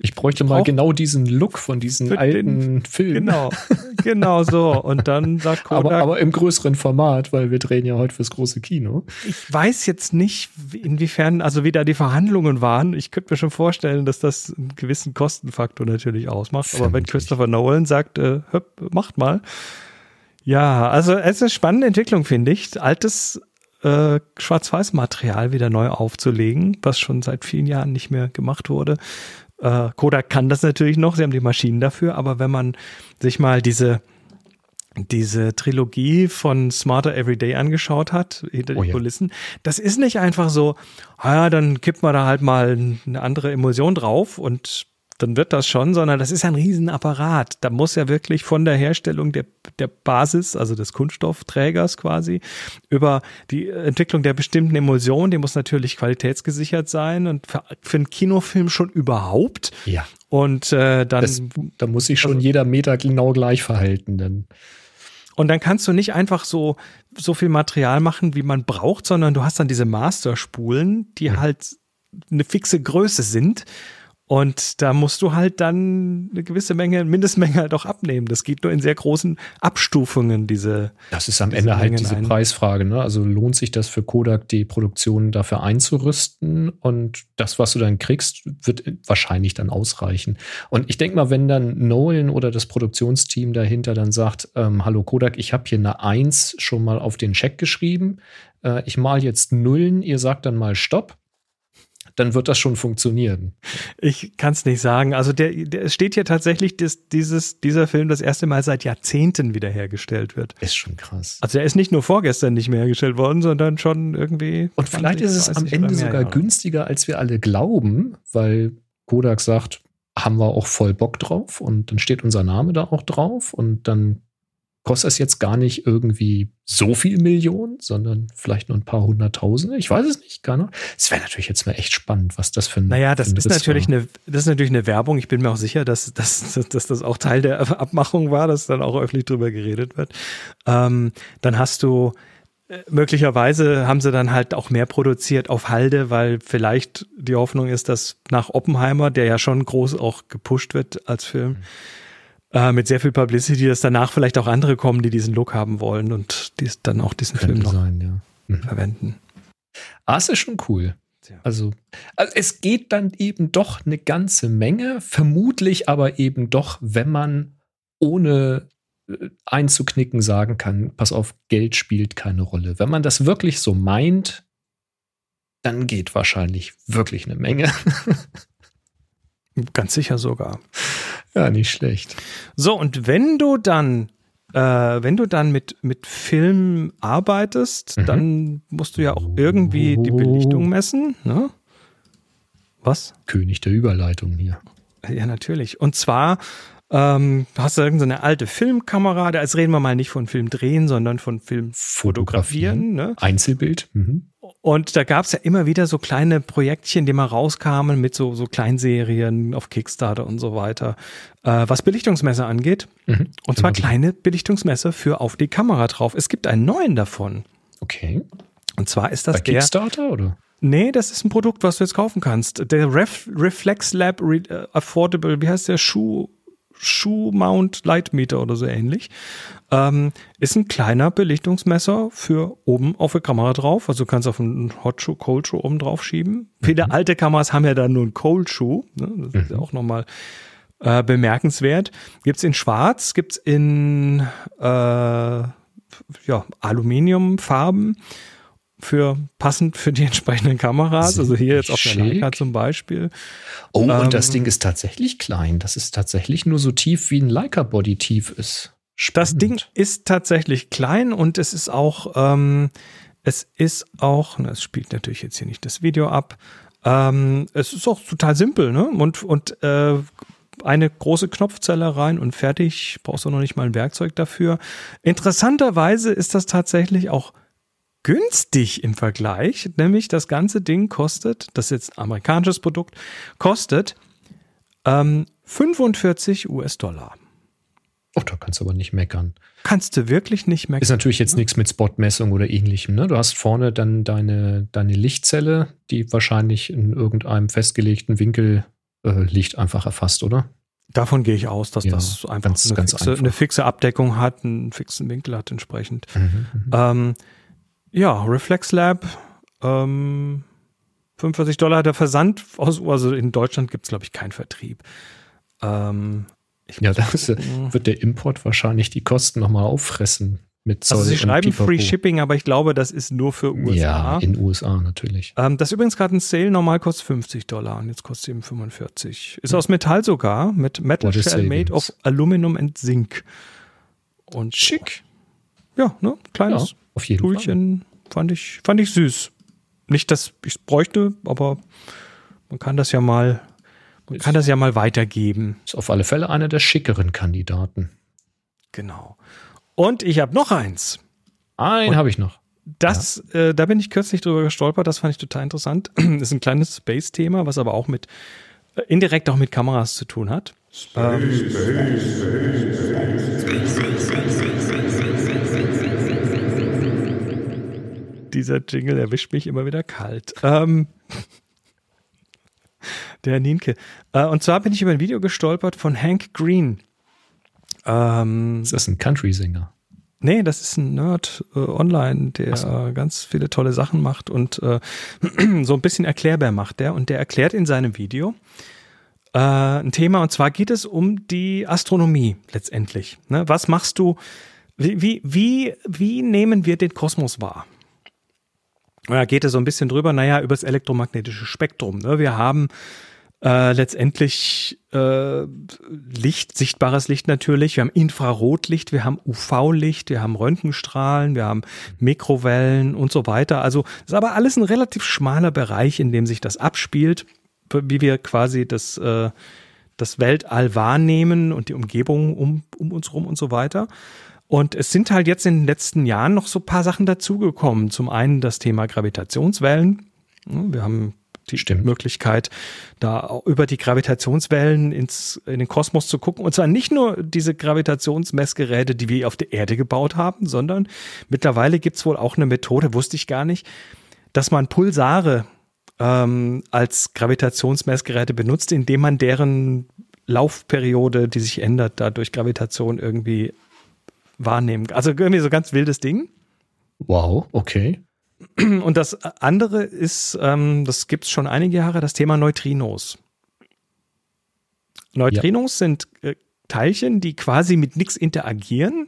Ich bräuchte mal genau diesen Look von diesen alten den, Filmen. Genau, genau so. Und dann sagt Kodak. Aber, aber, im größeren Format, weil wir drehen ja heute fürs große Kino. Ich weiß jetzt nicht, inwiefern, also wie da die Verhandlungen waren. Ich könnte mir schon vorstellen, dass das einen gewissen Kostenfaktor natürlich ausmacht. Aber wenn Christopher Nolan sagt, äh, höpp, macht mal. Ja, also es ist eine spannende Entwicklung, finde ich. Altes äh, Schwarz-Weiß-Material wieder neu aufzulegen, was schon seit vielen Jahren nicht mehr gemacht wurde. Äh, Kodak kann das natürlich noch, sie haben die Maschinen dafür, aber wenn man sich mal diese diese Trilogie von Smarter Everyday angeschaut hat, hinter oh, den Kulissen, das ist nicht einfach so, ah ja, dann kippt man da halt mal eine andere Emulsion drauf und dann wird das schon, sondern das ist ein Riesenapparat. Da muss ja wirklich von der Herstellung der, der Basis, also des Kunststoffträgers quasi, über die Entwicklung der bestimmten Emulsion, die muss natürlich qualitätsgesichert sein und für, für einen Kinofilm schon überhaupt. Ja. Und äh, dann. Das, da muss sich schon also, jeder Meter genau gleich verhalten, denn. Und dann kannst du nicht einfach so, so viel Material machen, wie man braucht, sondern du hast dann diese Masterspulen, die mhm. halt eine fixe Größe sind und da musst du halt dann eine gewisse Menge, Mindestmenge halt auch abnehmen. Das geht nur in sehr großen Abstufungen, diese. Das ist am Ende halt diese ein. Preisfrage, ne? Also lohnt sich das für Kodak, die Produktion dafür einzurüsten? Und das, was du dann kriegst, wird wahrscheinlich dann ausreichen. Und ich denke mal, wenn dann Nolan oder das Produktionsteam dahinter dann sagt, ähm, hallo Kodak, ich habe hier eine Eins schon mal auf den Check geschrieben, äh, ich mal jetzt Nullen, ihr sagt dann mal Stopp dann wird das schon funktionieren. Ich kann es nicht sagen. Also der, der es steht hier tatsächlich, dass dieses, dieser Film das erste Mal seit Jahrzehnten wiederhergestellt wird. Ist schon krass. Also er ist nicht nur vorgestern nicht mehr hergestellt worden, sondern schon irgendwie. Und 20, vielleicht ist es am Ende sogar Jahre. günstiger, als wir alle glauben, weil Kodak sagt, haben wir auch voll Bock drauf und dann steht unser Name da auch drauf und dann kostet es jetzt gar nicht irgendwie so viel Millionen, sondern vielleicht nur ein paar hunderttausende. Ich weiß es nicht, gar nicht. Es wäre natürlich jetzt mal echt spannend, was das für ein Naja, das ist natürlich war. eine, das ist natürlich eine Werbung. Ich bin mir auch sicher, dass, dass, dass das auch Teil der Abmachung war, dass dann auch öffentlich drüber geredet wird. Ähm, dann hast du äh, möglicherweise haben sie dann halt auch mehr produziert auf Halde, weil vielleicht die Hoffnung ist, dass nach Oppenheimer, der ja schon groß auch gepusht wird als Film, mhm äh, mit sehr viel Publicity, dass danach vielleicht auch andere kommen, die diesen Look haben wollen und die dann auch diesen Film noch sein, ja. mhm. verwenden. Ah, ist schon cool. Also, also, es geht dann eben doch eine ganze Menge, vermutlich aber eben doch, wenn man ohne äh, einzuknicken sagen kann, pass auf, Geld spielt keine Rolle. Wenn man das wirklich so meint, dann geht wahrscheinlich wirklich eine Menge. Ganz sicher sogar. Ja, nicht schlecht. So, und wenn du dann, äh, wenn du dann mit, mit Film arbeitest, mhm. dann musst du ja auch irgendwie die Belichtung messen, ne? Was? König der Überleitung hier. Ja, natürlich. Und zwar ähm, hast du irgendeine alte Filmkamera, da jetzt reden wir mal nicht von Film drehen, sondern von Film fotografieren. Ne? Einzelbild. Mhm. Und da gab es ja immer wieder so kleine Projektchen, die mal rauskamen mit so, so Kleinserien auf Kickstarter und so weiter, äh, was Belichtungsmesser angeht. Mhm. Und zwar kleine Belichtungsmesser für auf die Kamera drauf. Es gibt einen neuen davon. Okay. Und zwar ist das Bei der. Kickstarter oder? Nee, das ist ein Produkt, was du jetzt kaufen kannst. Der Ref, Reflex Lab Re, uh, Affordable, wie heißt der Schuh? Schuh-Mount Lightmeter oder so ähnlich. Ähm, ist ein kleiner Belichtungsmesser für oben auf der Kamera drauf. Also du kannst auf einen Hot Shoe, Cold Shoe oben drauf schieben. Mhm. Viele alte Kameras haben ja dann nur einen Cold Shoe. Ne? Das mhm. ist ja auch nochmal äh, bemerkenswert. Gibt's in Schwarz, gibt's in äh, ja, Aluminiumfarben für passend für die entsprechenden Kameras. also hier jetzt auf der Leica zum Beispiel. Oh, ähm, und das Ding ist tatsächlich klein. Das ist tatsächlich nur so tief, wie ein Leica-Body tief ist. Spannend. Das Ding ist tatsächlich klein und es ist auch, ähm, es ist auch, es spielt natürlich jetzt hier nicht das Video ab. Ähm, es ist auch total simpel, ne? Und, und äh, eine große Knopfzelle rein und fertig. Brauchst du noch nicht mal ein Werkzeug dafür. Interessanterweise ist das tatsächlich auch günstig im Vergleich, nämlich das ganze Ding kostet, das ist jetzt ein amerikanisches Produkt, kostet ähm, 45 US-Dollar. Oh, da kannst du aber nicht meckern. Kannst du wirklich nicht meckern. Ist natürlich jetzt nichts mit Spotmessung oder ähnlichem. Ne? Du hast vorne dann deine, deine Lichtzelle, die wahrscheinlich in irgendeinem festgelegten Winkel äh, Licht einfach erfasst, oder? Davon gehe ich aus, dass Ja, das einfach ganz- eine, ganz fixe, einfach. eine fixe Abdeckung hat, einen fixen Winkel hat entsprechend. Mhm. Ähm, ja, Reflex Lab, ähm, 45 Dollar der Versand aus, also in Deutschland gibt es, glaube ich, keinen Vertrieb. Ähm, ich Ja, da wird der Import wahrscheinlich die Kosten nochmal auffressen mit Zoll also sie schreiben Pipapo. Free Shipping, aber ich glaube, das ist nur für USA. Ja, in USA natürlich. Ähm, das ist übrigens gerade ein Sale, normal kostet 50 Dollar und jetzt kostet eben 45. Ist aus Metall sogar, mit Metal What Shell made of Aluminum and Zinc. Und schick. Ja, ne, kleines Ja, auf jeden Fall. Toolchen fand ich, fand ich süß. Nicht, dass ich es bräuchte, aber man kann das ja mal, man kann das ja mal weitergeben. Ist auf alle Fälle einer der schickeren Kandidaten. Genau. Und ich habe noch eins. Einen habe ich noch. Das, äh, da bin ich kürzlich drüber gestolpert, das fand ich total interessant. ist ein kleines Space-Thema, was aber auch mit, äh, indirekt auch mit Kameras zu tun hat. Ähm, dieser Jingle erwischt mich immer wieder kalt. Ähm, der Nienke. Äh, und zwar bin ich über ein Video gestolpert von Hank Green. Ähm, Ist das ein Country-Sänger? Nee, das ist ein Nerd äh, online, der so. äh, ganz viele tolle Sachen macht und äh, so ein bisschen erklärbar macht der. Und der erklärt in seinem Video äh, ein Thema und zwar geht es um die Astronomie letztendlich. Ne? Was machst du? Wie, wie, wie, wie nehmen wir den Kosmos wahr? Und Da geht es so ein bisschen drüber, naja, über das elektromagnetische Spektrum. Ne? Wir haben äh, letztendlich äh, Licht, sichtbares Licht natürlich, wir haben Infrarotlicht, wir haben UV-Licht, wir haben Röntgenstrahlen, wir haben Mikrowellen und so weiter. Also das ist aber alles ein relativ schmaler Bereich, in dem sich das abspielt, wie wir quasi das, äh, das Weltall wahrnehmen und die Umgebung um, um uns rum und so weiter. Und es sind halt jetzt in den letzten Jahren noch so ein paar Sachen dazugekommen. Zum einen das Thema Gravitationswellen. Wir haben die Möglichkeit, da über die Gravitationswellen ins, in den Kosmos zu gucken. Und zwar nicht nur diese Gravitationsmessgeräte, die wir auf der Erde gebaut haben, sondern mittlerweile gibt es wohl auch eine Methode, wusste ich gar nicht, dass man Pulsare ähm, als Gravitationsmessgeräte benutzt, indem man deren Laufperiode, die sich ändert, da durch Gravitation irgendwie wahrnehmen. Also irgendwie so ganz wildes Ding. Wow, okay. Und das andere ist, ähm, das gibt es schon einige Jahre, das Thema Neutrinos. Neutrinos sind äh, Teilchen, die quasi mit nichts interagieren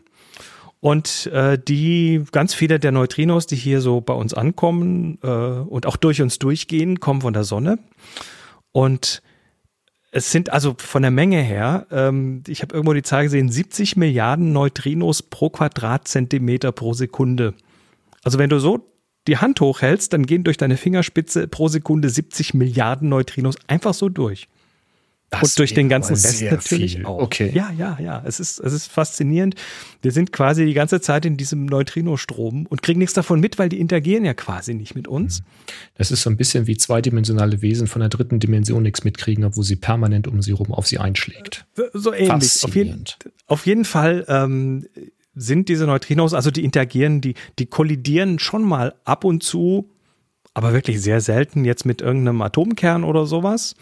und äh, die ganz viele der Neutrinos, die hier so bei uns ankommen äh, und auch durch uns durchgehen, kommen von der Sonne. Und es sind also von der Menge her, ähm, ich habe irgendwo die Zahl gesehen, 70 Milliarden Neutrinos pro Quadratzentimeter pro Sekunde. Also wenn du so die Hand hochhältst, dann gehen durch deine Fingerspitze pro Sekunde 70 Milliarden Neutrinos einfach so durch. Das und durch den ganzen sehr natürlich viel. auch. Okay. Ja, ja, ja. Es ist, es ist faszinierend. Wir sind quasi die ganze Zeit in diesem Neutrinostrom und kriegen nichts davon mit, weil die interagieren ja quasi nicht mit uns. Das ist so ein bisschen wie zweidimensionale Wesen von der dritten Dimension nichts mitkriegen, obwohl sie permanent um sie rum auf sie einschlägt. So ähnlich. Auf jeden, auf jeden Fall ähm, sind diese Neutrinos, also die interagieren, die, die kollidieren schon mal ab und zu, aber wirklich sehr selten jetzt mit irgendeinem Atomkern oder sowas.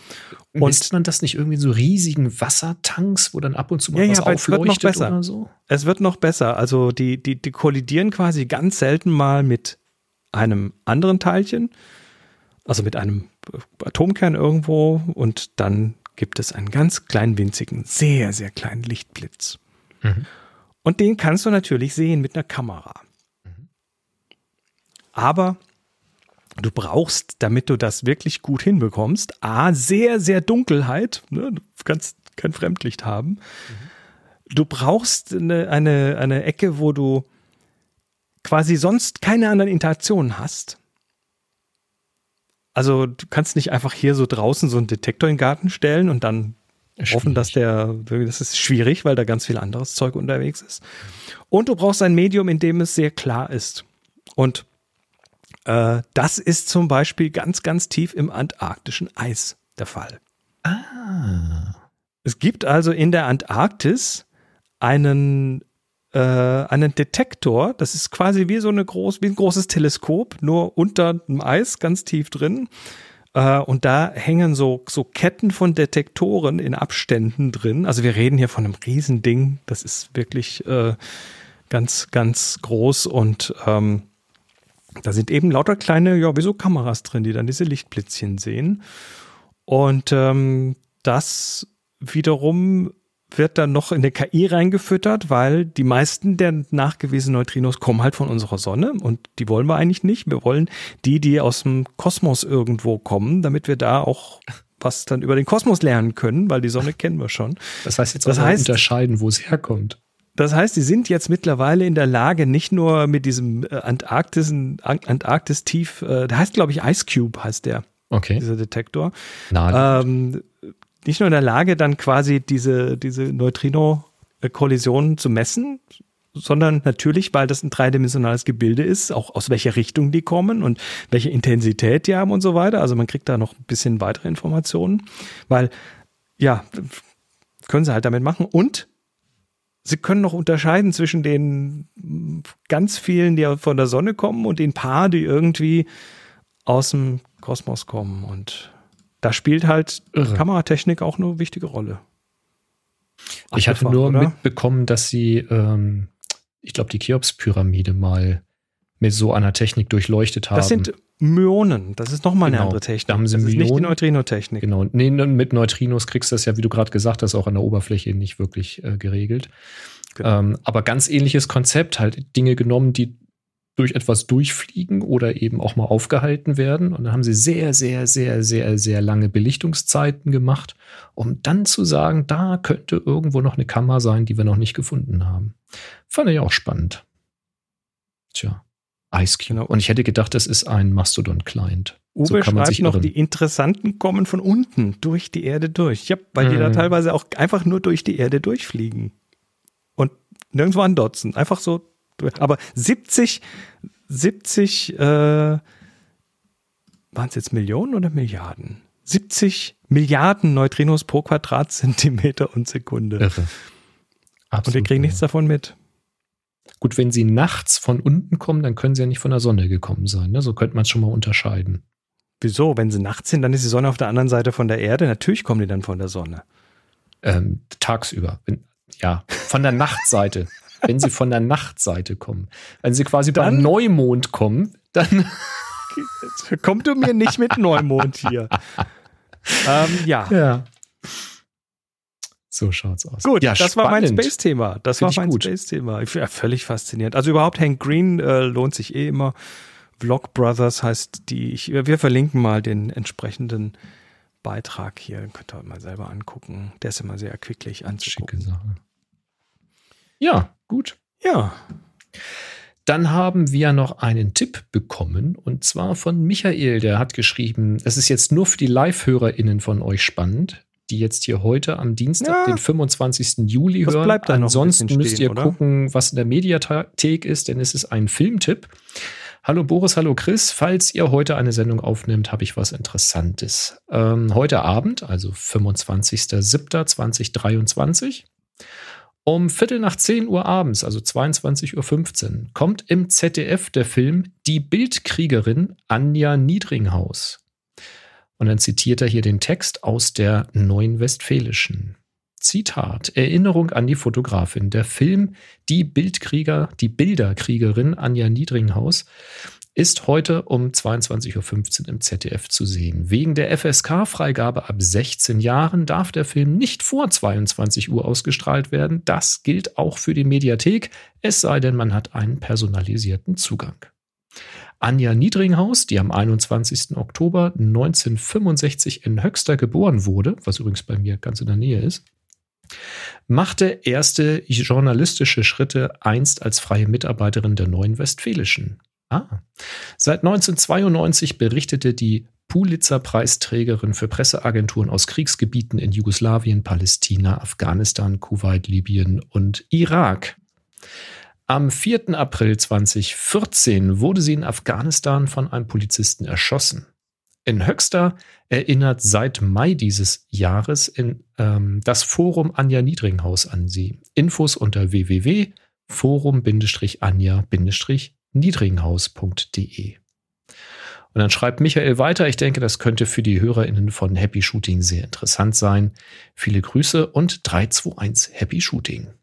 Und Misst man das nicht irgendwie in so riesigen Wassertanks, wo dann ab und zu mal ja, was ja, es wird noch aufleuchtet besser. oder so? Es wird noch besser. Also die, die, die kollidieren quasi ganz selten mal mit einem anderen Teilchen, also mit einem Atomkern irgendwo und dann gibt es einen ganz kleinen, winzigen, sehr, sehr kleinen Lichtblitz. Mhm. Und den kannst du natürlich sehen mit einer Kamera. Aber du brauchst, damit du das wirklich gut hinbekommst, A, sehr, sehr Dunkelheit. Ne? Du kannst kein Fremdlicht haben. Du brauchst eine, eine, eine Ecke, wo du quasi sonst keine anderen Interaktionen hast. Also du kannst nicht einfach hier so draußen so einen Detektor in den Garten stellen und dann hoffen, dass der, das ist schwierig, weil da ganz viel anderes Zeug unterwegs ist. Und du brauchst ein Medium, in dem es sehr klar ist. Und äh, das ist zum Beispiel ganz, ganz tief im antarktischen Eis der Fall. Ah. Es gibt also in der Antarktis einen, äh, einen Detektor, das ist quasi wie so eine groß, wie ein großes Teleskop, nur unter dem Eis, ganz tief drin. Äh, und da hängen so, so Ketten von Detektoren in Abständen drin. Also wir reden hier von einem Riesending. Das ist wirklich äh, ganz, ganz groß und ähm, da sind eben lauter kleine, ja, wie so Kameras drin, die dann diese Lichtblitzchen sehen. Und ähm, das wiederum wird dann noch in der KI reingefüttert, weil die meisten der nachgewiesenen Neutrinos kommen halt von unserer Sonne und die wollen wir eigentlich nicht. Wir wollen die, die aus dem Kosmos irgendwo kommen, damit wir da auch was dann über den Kosmos lernen können, weil die Sonne kennen wir schon. Das heißt jetzt das heißt, unterscheiden, wo es herkommt. Das heißt, sie sind jetzt mittlerweile in der Lage, nicht nur mit diesem äh, Antarktis, Antarktis-Tief, äh, der heißt, glaube ich, Ice Cube heißt der. Okay. Dieser Detektor. Ähm, nicht nur in der Lage, dann quasi diese, diese Neutrino-Kollisionen zu messen, sondern natürlich, weil das ein dreidimensionales Gebilde ist, auch aus welcher Richtung die kommen und welche Intensität die haben und so weiter. Also man kriegt da noch ein bisschen weitere Informationen, weil ja, können sie halt damit machen und sie können noch unterscheiden zwischen den ganz vielen, die von der Sonne kommen und den paar, die irgendwie aus dem Kosmos kommen. Und da spielt halt Irre. Kameratechnik auch eine wichtige Rolle. Ach, ich hatte nur oder? mitbekommen, dass sie, ähm, ich glaube, die Cheops-Pyramide mal mit so einer Technik durchleuchtet haben. Das sind Myonen. Das ist nochmal genau. eine andere Technik. Da haben sie das Myonen. ist nicht die Neutrino-Technik. Genau. Nee, mit Neutrinos kriegst du das ja, wie du gerade gesagt hast, auch an der Oberfläche nicht wirklich äh, geregelt. Genau. Ähm, aber ganz ähnliches Konzept, halt Dinge genommen, die durch etwas durchfliegen oder eben auch mal aufgehalten werden. Und dann haben sie sehr, sehr, sehr, sehr, sehr lange Belichtungszeiten gemacht, um dann zu sagen, da könnte irgendwo noch eine Kammer sein, die wir noch nicht gefunden haben. Fand ich auch spannend. Tja. Ice Cube. Genau. Und ich hätte gedacht, das ist ein Mastodon-Client. Uwe so schreibt noch, irren. die Interessanten kommen von unten durch die Erde durch. Ja, weil mhm. die da mhm. teilweise auch einfach nur durch die Erde durchfliegen. Und nirgendwo andotzen. Einfach so. Aber 70, 70, äh, waren es jetzt Millionen oder Milliarden? 70 Milliarden Neutrinos pro Quadratzentimeter und Sekunde. Irre. Absolut, und wir kriegen nichts davon mit. Gut, wenn sie nachts von unten kommen, dann können sie ja nicht von der Sonne gekommen sein. Ne? So könnte man es schon mal unterscheiden. Wieso? Wenn sie nachts sind, dann ist die Sonne auf der anderen Seite von der Erde. Natürlich kommen die dann von der Sonne. Ähm, tagsüber. Wenn, ja, von der Nachtseite. wenn sie von der Nachtseite kommen. Wenn sie quasi dann, beim Neumond kommen, dann. Kommt du mir nicht mit Neumond hier. ähm, ja. Ja. So schaut's aus. Gut, ja, das spannend. war mein Space-Thema. Das Find war mein Space-Thema. Ja, völlig faszinierend. Also überhaupt Hank Green äh, lohnt sich eh immer. Vlog Brothers heißt die. Ich, wir verlinken mal den entsprechenden Beitrag hier. Könnt ihr mal selber angucken. Der ist immer sehr erquicklich anzugucken. Schicke Sache. Ja, gut. Ja. Dann haben wir noch einen Tipp bekommen und zwar von Michael, der hat geschrieben, es ist jetzt nur für die Live-HörerInnen von euch spannend die jetzt hier heute am Dienstag, ja. den 25. Juli hören. Bleibt da Ansonsten stehen, müsst ihr oder? gucken, was in der Mediathek ist, denn es ist ein Filmtipp. Hallo Boris, hallo Chris. Falls ihr heute eine Sendung aufnimmt, habe ich was Interessantes. Ähm, heute Abend, also 25.07.2023, um Viertel nach 10 Uhr abends, also 22.15 Uhr, kommt im ZDF der Film Die Bildkriegerin Anja Niedringhaus. Und dann zitiert er hier den Text aus der Neuen Westfälischen. Zitat: Erinnerung an die Fotografin. Der Film Die Bildkrieger, die Bilderkriegerin Anja Niedringhaus ist heute um 22.15 Uhr im ZDF zu sehen. Wegen der FSK-Freigabe ab 16 Jahren darf der Film nicht vor 22 Uhr ausgestrahlt werden. Das gilt auch für die Mediathek, es sei denn, man hat einen personalisierten Zugang. Anja Niedringhaus, die am 21. Oktober 1965 in Höxter geboren wurde, was übrigens bei mir ganz in der Nähe ist, machte erste journalistische Schritte einst als freie Mitarbeiterin der Neuen Westfälischen. Ah. Seit 1992 berichtete die Pulitzer-Preisträgerin für Presseagenturen aus Kriegsgebieten in Jugoslawien, Palästina, Afghanistan, Kuwait, Libyen und Irak. Am 4. April 2014 wurde sie in Afghanistan von einem Polizisten erschossen. In Höxter erinnert seit Mai dieses Jahres in, ähm, das Forum Anja Niedringhaus an sie. Infos unter www.forum-anja-niedringhaus.de. Und dann schreibt Michael weiter, ich denke, das könnte für die HörerInnen von Happy Shooting sehr interessant sein. Viele Grüße und 321 Happy Shooting.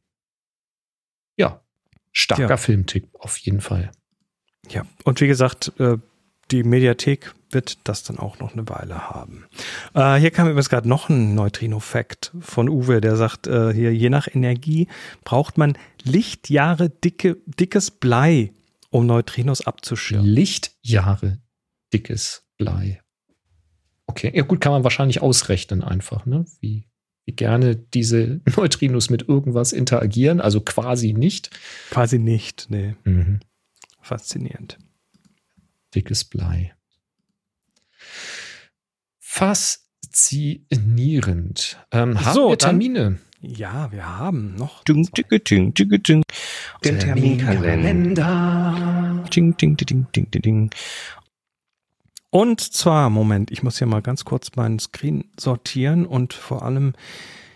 Ja, starker ja. Filmtipp auf jeden Fall. Ja, und wie gesagt, äh, die Mediathek wird das dann auch noch eine Weile haben. Äh, hier kam übrigens gerade noch ein Neutrino-Fact von Uwe, der sagt, äh, hier je nach Energie braucht man Lichtjahre dicke, dickes Blei, um Neutrinos abzuschirmen. Lichtjahre dickes Blei. Okay, ja gut, kann man wahrscheinlich ausrechnen einfach, ne? Wie, wie gerne diese Neutrinos mit irgendwas interagieren, also quasi nicht. Quasi nicht, nee. Mhm. Faszinierend. Dickes Blei. Faszinierend. Ähm, haben so, wir Termine? Dann, ja, wir haben noch. Ding, ding, ding, ding, ding. Den Terminkalender. Ding, ding, ding, ding, ding, ding. Und zwar, Moment, ich muss hier mal ganz kurz meinen Screen sortieren und vor allem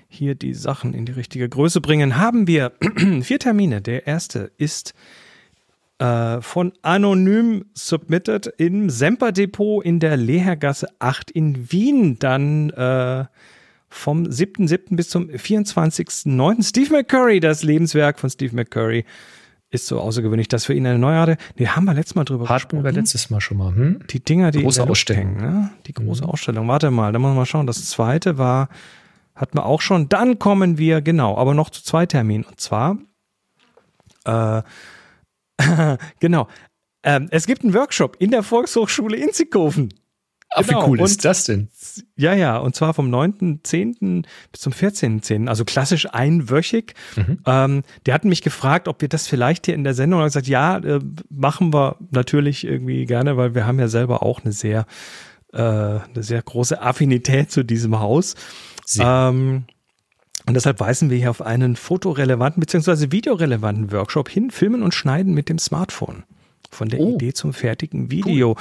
hier die Sachen in die richtige Größe bringen. Haben wir vier Termine. Der erste ist äh, von Anonym submitted im Semper Depot in der Lehergasse 8 in Wien. Dann äh, vom 7.7. bis zum 24.9. Steve McCurry, das Lebenswerk von Steve McCurry ist so außergewöhnlich, dass wir ihn eine neue hatte. Nee, haben wir letztes Mal drüber Hatten gesprochen. wir letztes Mal schon mal. Hm? Die Dinger, die große Ausstellung. Hängen, ne? Die große mhm. Ausstellung. Warte mal, da muss man mal schauen. Das zweite war, hatten wir auch schon. Dann kommen wir, genau, aber noch zu zwei Terminen. Und zwar äh, genau. Ähm, es gibt einen Workshop in der Volkshochschule Inzighofen. Ach, genau. wie cool ist das denn? Ja, ja, und zwar vom 9.10. bis zum 14.10., also klassisch einwöchig. Mhm. Ähm, die hatten mich gefragt, ob wir das vielleicht hier in der Sendung, und gesagt, ja, äh, machen wir natürlich irgendwie gerne, weil wir haben ja selber auch eine sehr, äh, eine sehr große Affinität zu diesem Haus. Ähm, und deshalb weisen wir hier auf einen fotorelevanten bzw. videorelevanten Workshop hin, Filmen und Schneiden mit dem Smartphone. Von der oh. Idee zum fertigen Video.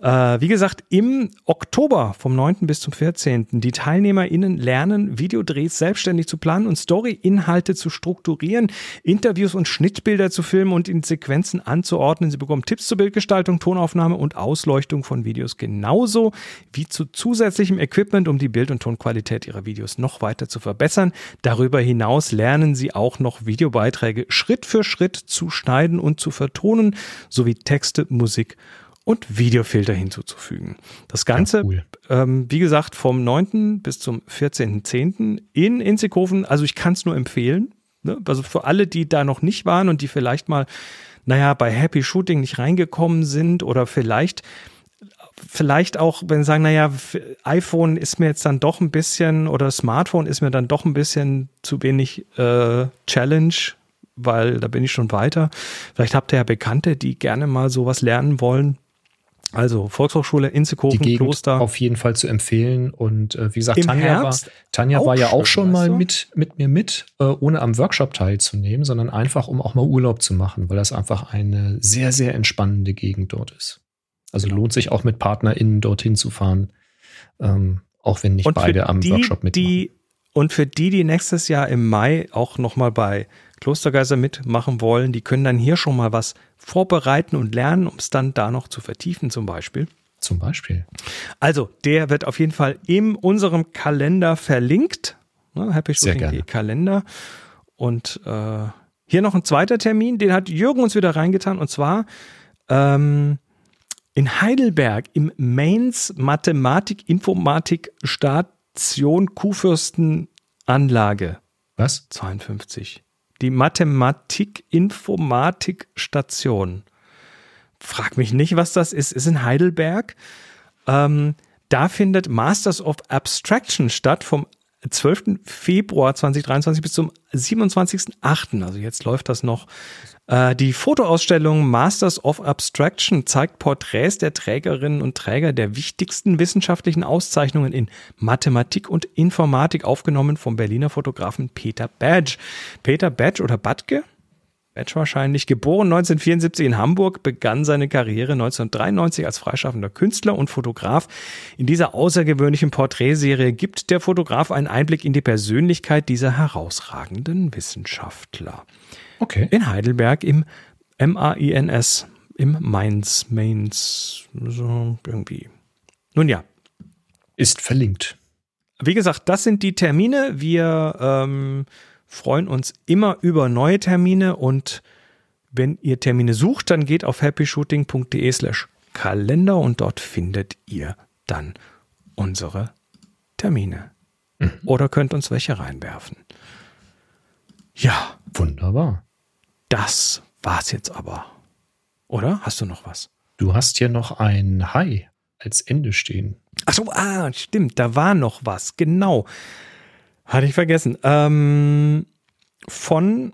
Cool. Äh, wie gesagt, im Oktober vom 9. bis zum 14. Die TeilnehmerInnen lernen, Videodrehs selbstständig zu planen und Story-Inhalte zu strukturieren, Interviews und Schnittbilder zu filmen und in Sequenzen anzuordnen. Sie bekommen Tipps zur Bildgestaltung, Tonaufnahme und Ausleuchtung von Videos genauso wie zu zusätzlichem Equipment, um die Bild- und Tonqualität ihrer Videos noch weiter zu verbessern. Darüber hinaus lernen sie auch noch Videobeiträge Schritt für Schritt zu schneiden und zu vertonen, sowie Texte, Musik und Videofilter hinzuzufügen. Das Ganze, ja, cool. ähm, wie gesagt, vom 9. bis zum 14.10. in Inzighofen. Also ich kann es nur empfehlen. Ne? Also für alle, die da noch nicht waren und die vielleicht mal, naja, bei Happy Shooting nicht reingekommen sind oder vielleicht vielleicht auch, wenn sie sagen, naja, iPhone ist mir jetzt dann doch ein bisschen oder Smartphone ist mir dann doch ein bisschen zu wenig äh, Challenge weil da bin ich schon weiter. Vielleicht habt ihr ja Bekannte, die gerne mal sowas lernen wollen. Also Volkshochschule Inzikofen, Die Kloster. Auf jeden Fall zu empfehlen. Und äh, wie gesagt, Im Tanja, war, Tanja war ja auch schon mal mit, mit mir mit, äh, ohne am Workshop teilzunehmen, sondern einfach, um auch mal Urlaub zu machen, weil das einfach eine sehr, sehr entspannende Gegend dort ist. Also genau. lohnt sich auch mit PartnerInnen dorthin zu fahren, ähm, auch wenn nicht beide am die, Workshop mitmachen. Die, und für die, die nächstes Jahr im Mai auch nochmal bei Klostergeister mitmachen wollen, die können dann hier schon mal was vorbereiten und lernen, um es dann da noch zu vertiefen zum Beispiel. Zum Beispiel. Also, der wird auf jeden Fall in unserem Kalender verlinkt. Ne, Happy Shooting Kalender. Und äh, hier noch ein zweiter Termin, den hat Jürgen uns wieder reingetan. Und zwar ähm, in Heidelberg im Mainz Mathematik Informatik Station Kuhfürstenanlage. Was? 52 die Mathematik-Informatik-Station. Frag mich nicht, was das ist. Ist in Heidelberg. Ähm, da findet Masters of Abstraction statt vom 12. Februar 2023 bis zum 27.08. Also jetzt läuft das noch. Äh, die Fotoausstellung Masters of Abstraction zeigt Porträts der Trägerinnen und Träger der wichtigsten wissenschaftlichen Auszeichnungen in Mathematik und Informatik, aufgenommen vom Berliner Fotografen Peter Badge. Peter Badge oder Badke? Batch wahrscheinlich. Geboren 1974 in Hamburg, begann seine Karriere 1993 als freischaffender Künstler und Fotograf. In dieser außergewöhnlichen Porträtserie gibt der Fotograf einen Einblick in die Persönlichkeit dieser herausragenden Wissenschaftler. Okay. In Heidelberg im MAINS im Mainz, Mainz, so irgendwie. Nun ja. Ist verlinkt. Wie gesagt, das sind die Termine. Wir ähm, freuen uns immer über neue Termine und wenn ihr Termine sucht, dann geht auf happyshooting.de slash Kalender und dort findet ihr dann unsere Termine. Mhm. Oder könnt uns welche reinwerfen. Ja. Wunderbar. Das war's jetzt aber. Oder? Hast du noch was? Du hast hier noch ein Hi als Ende stehen. Ach so, ah, stimmt, da war noch was. Genau. Hatte ich vergessen. Ähm, von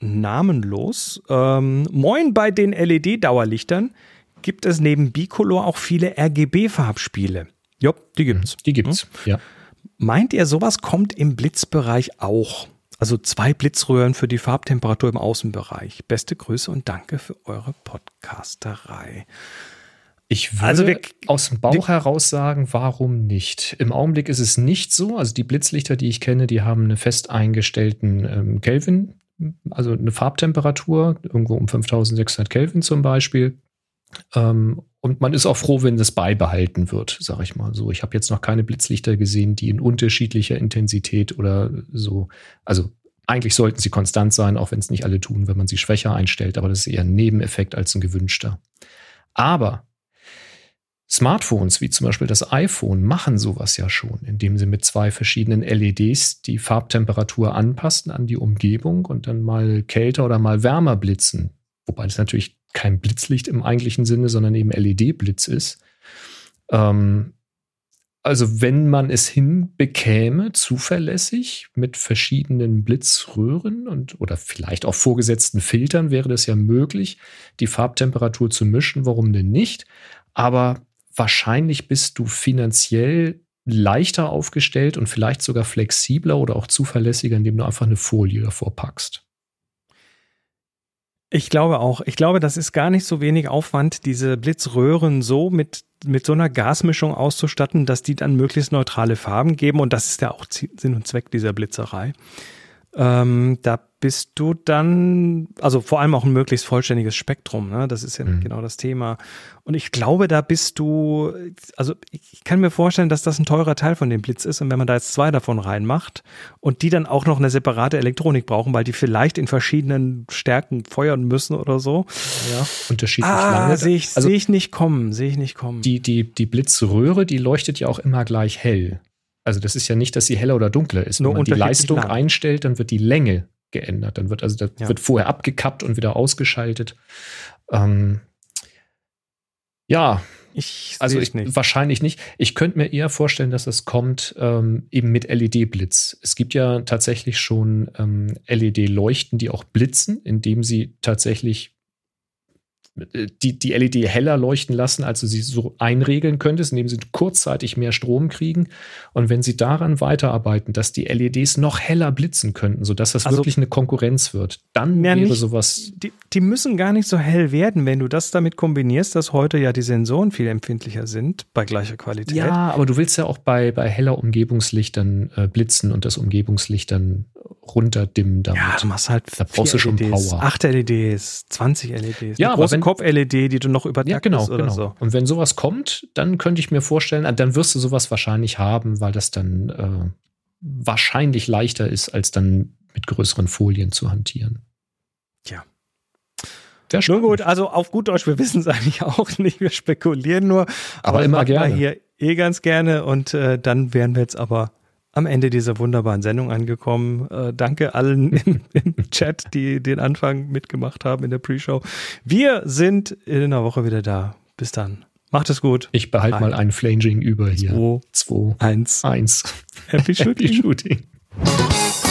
namenlos. Ähm, Moin bei den LED-Dauerlichtern gibt es neben Bicolor auch viele RGB-Farbspiele. Ja, die gibt's. Die gibt's, hm? ja. Meint ihr, sowas kommt im Blitzbereich auch? Also zwei Blitzröhren für die Farbtemperatur im Außenbereich. Beste Grüße und danke für eure Podcasterei. Ich würde also wir, aus dem Bauch heraus sagen, warum nicht? Im Augenblick ist es nicht so. Also die Blitzlichter, die ich kenne, die haben einen fest eingestellten ähm, Kelvin, also eine Farbtemperatur, irgendwo um 5600 Kelvin zum Beispiel. Ähm, und man ist auch froh, wenn das beibehalten wird, sage ich mal so. Ich habe jetzt noch keine Blitzlichter gesehen, die in unterschiedlicher Intensität oder so, also eigentlich sollten sie konstant sein, auch wenn es nicht alle tun, wenn man sie schwächer einstellt, aber das ist eher ein Nebeneffekt als ein gewünschter. Aber Smartphones wie zum Beispiel das iPhone machen sowas ja schon, indem sie mit zwei verschiedenen LEDs die Farbtemperatur anpassen an die Umgebung und dann mal kälter oder mal wärmer blitzen. Wobei das natürlich kein Blitzlicht im eigentlichen Sinne, sondern eben LED-Blitz ist. Ähm, also wenn man es hinbekäme, zuverlässig mit verschiedenen Blitzröhren und oder vielleicht auch vorgesetzten Filtern wäre das ja möglich, die Farbtemperatur zu mischen. Warum denn nicht? Aber wahrscheinlich bist du finanziell leichter aufgestellt und vielleicht sogar flexibler oder auch zuverlässiger, indem du einfach eine Folie davor packst. Ich glaube auch. Ich glaube, das ist gar nicht so wenig Aufwand, diese Blitzröhren so mit, mit so einer Gasmischung auszustatten, dass die dann möglichst neutrale Farben geben. Und das ist ja auch Sinn und Zweck dieser Blitzerei. Ähm, da bist du dann, also vor allem auch ein möglichst vollständiges Spektrum, ne? das ist ja mhm. genau das Thema. Und ich glaube, da bist du, also ich kann mir vorstellen, dass das ein teurer Teil von dem Blitz ist und wenn man da jetzt zwei davon reinmacht und die dann auch noch eine separate Elektronik brauchen, weil die vielleicht in verschiedenen Stärken feuern müssen oder so. Ja, unterschiedlich ah, lange. Sehe ich, also, seh ich nicht kommen, sehe ich nicht kommen. Die, die, die Blitzröhre, die leuchtet ja auch immer gleich hell. Also das ist ja nicht, dass sie heller oder dunkler ist. Wenn Nur man die Leistung lang. einstellt, dann wird die Länge geändert. Dann wird also das ja. wird vorher abgekappt und wieder ausgeschaltet. Ähm, ja, ich also ich, nicht. wahrscheinlich nicht. Ich könnte mir eher vorstellen, dass es kommt ähm, eben mit LED-Blitz. Es gibt ja tatsächlich schon ähm, LED-Leuchten, die auch blitzen, indem sie tatsächlich die, die LED heller leuchten lassen, als du sie so einregeln könntest, indem sie kurzzeitig mehr Strom kriegen. Und wenn sie daran weiterarbeiten, dass die LEDs noch heller blitzen könnten, sodass das also, wirklich eine Konkurrenz wird, dann wäre nicht, sowas. Die, die, müssen gar nicht so hell werden, wenn du das damit kombinierst, dass heute ja die Sensoren viel empfindlicher sind bei gleicher Qualität. Ja, aber du willst ja auch bei, bei heller Umgebungslichtern äh, blitzen und das Umgebungslicht dann runterdimmen damit. Ja, du machst halt da brauchst du schon LEDs, Power. 8 LEDs, 20 LEDs. Ja, aber wenn, Kopf-LED, die du noch übertaktest ja, genau, oder genau. so. Und wenn sowas kommt, dann könnte ich mir vorstellen, dann wirst du sowas wahrscheinlich haben, weil das dann äh, wahrscheinlich leichter ist, als dann mit größeren Folien zu hantieren. Tja. Nun gut, also auf gut Deutsch, wir wissen es eigentlich auch nicht, wir spekulieren nur. Aber, aber immer gerne. hier eh ganz gerne und äh, dann wären wir jetzt aber am Ende dieser wunderbaren Sendung angekommen. Äh, danke allen im, im, Chat, die den Anfang mitgemacht haben in der Pre-Show. Wir sind in einer Woche wieder da. Bis dann. Macht es gut. Ich behalte mal ein Flanging über hier. Zwei, zwei eins, eins. Happy Shooting. Happy Shooting.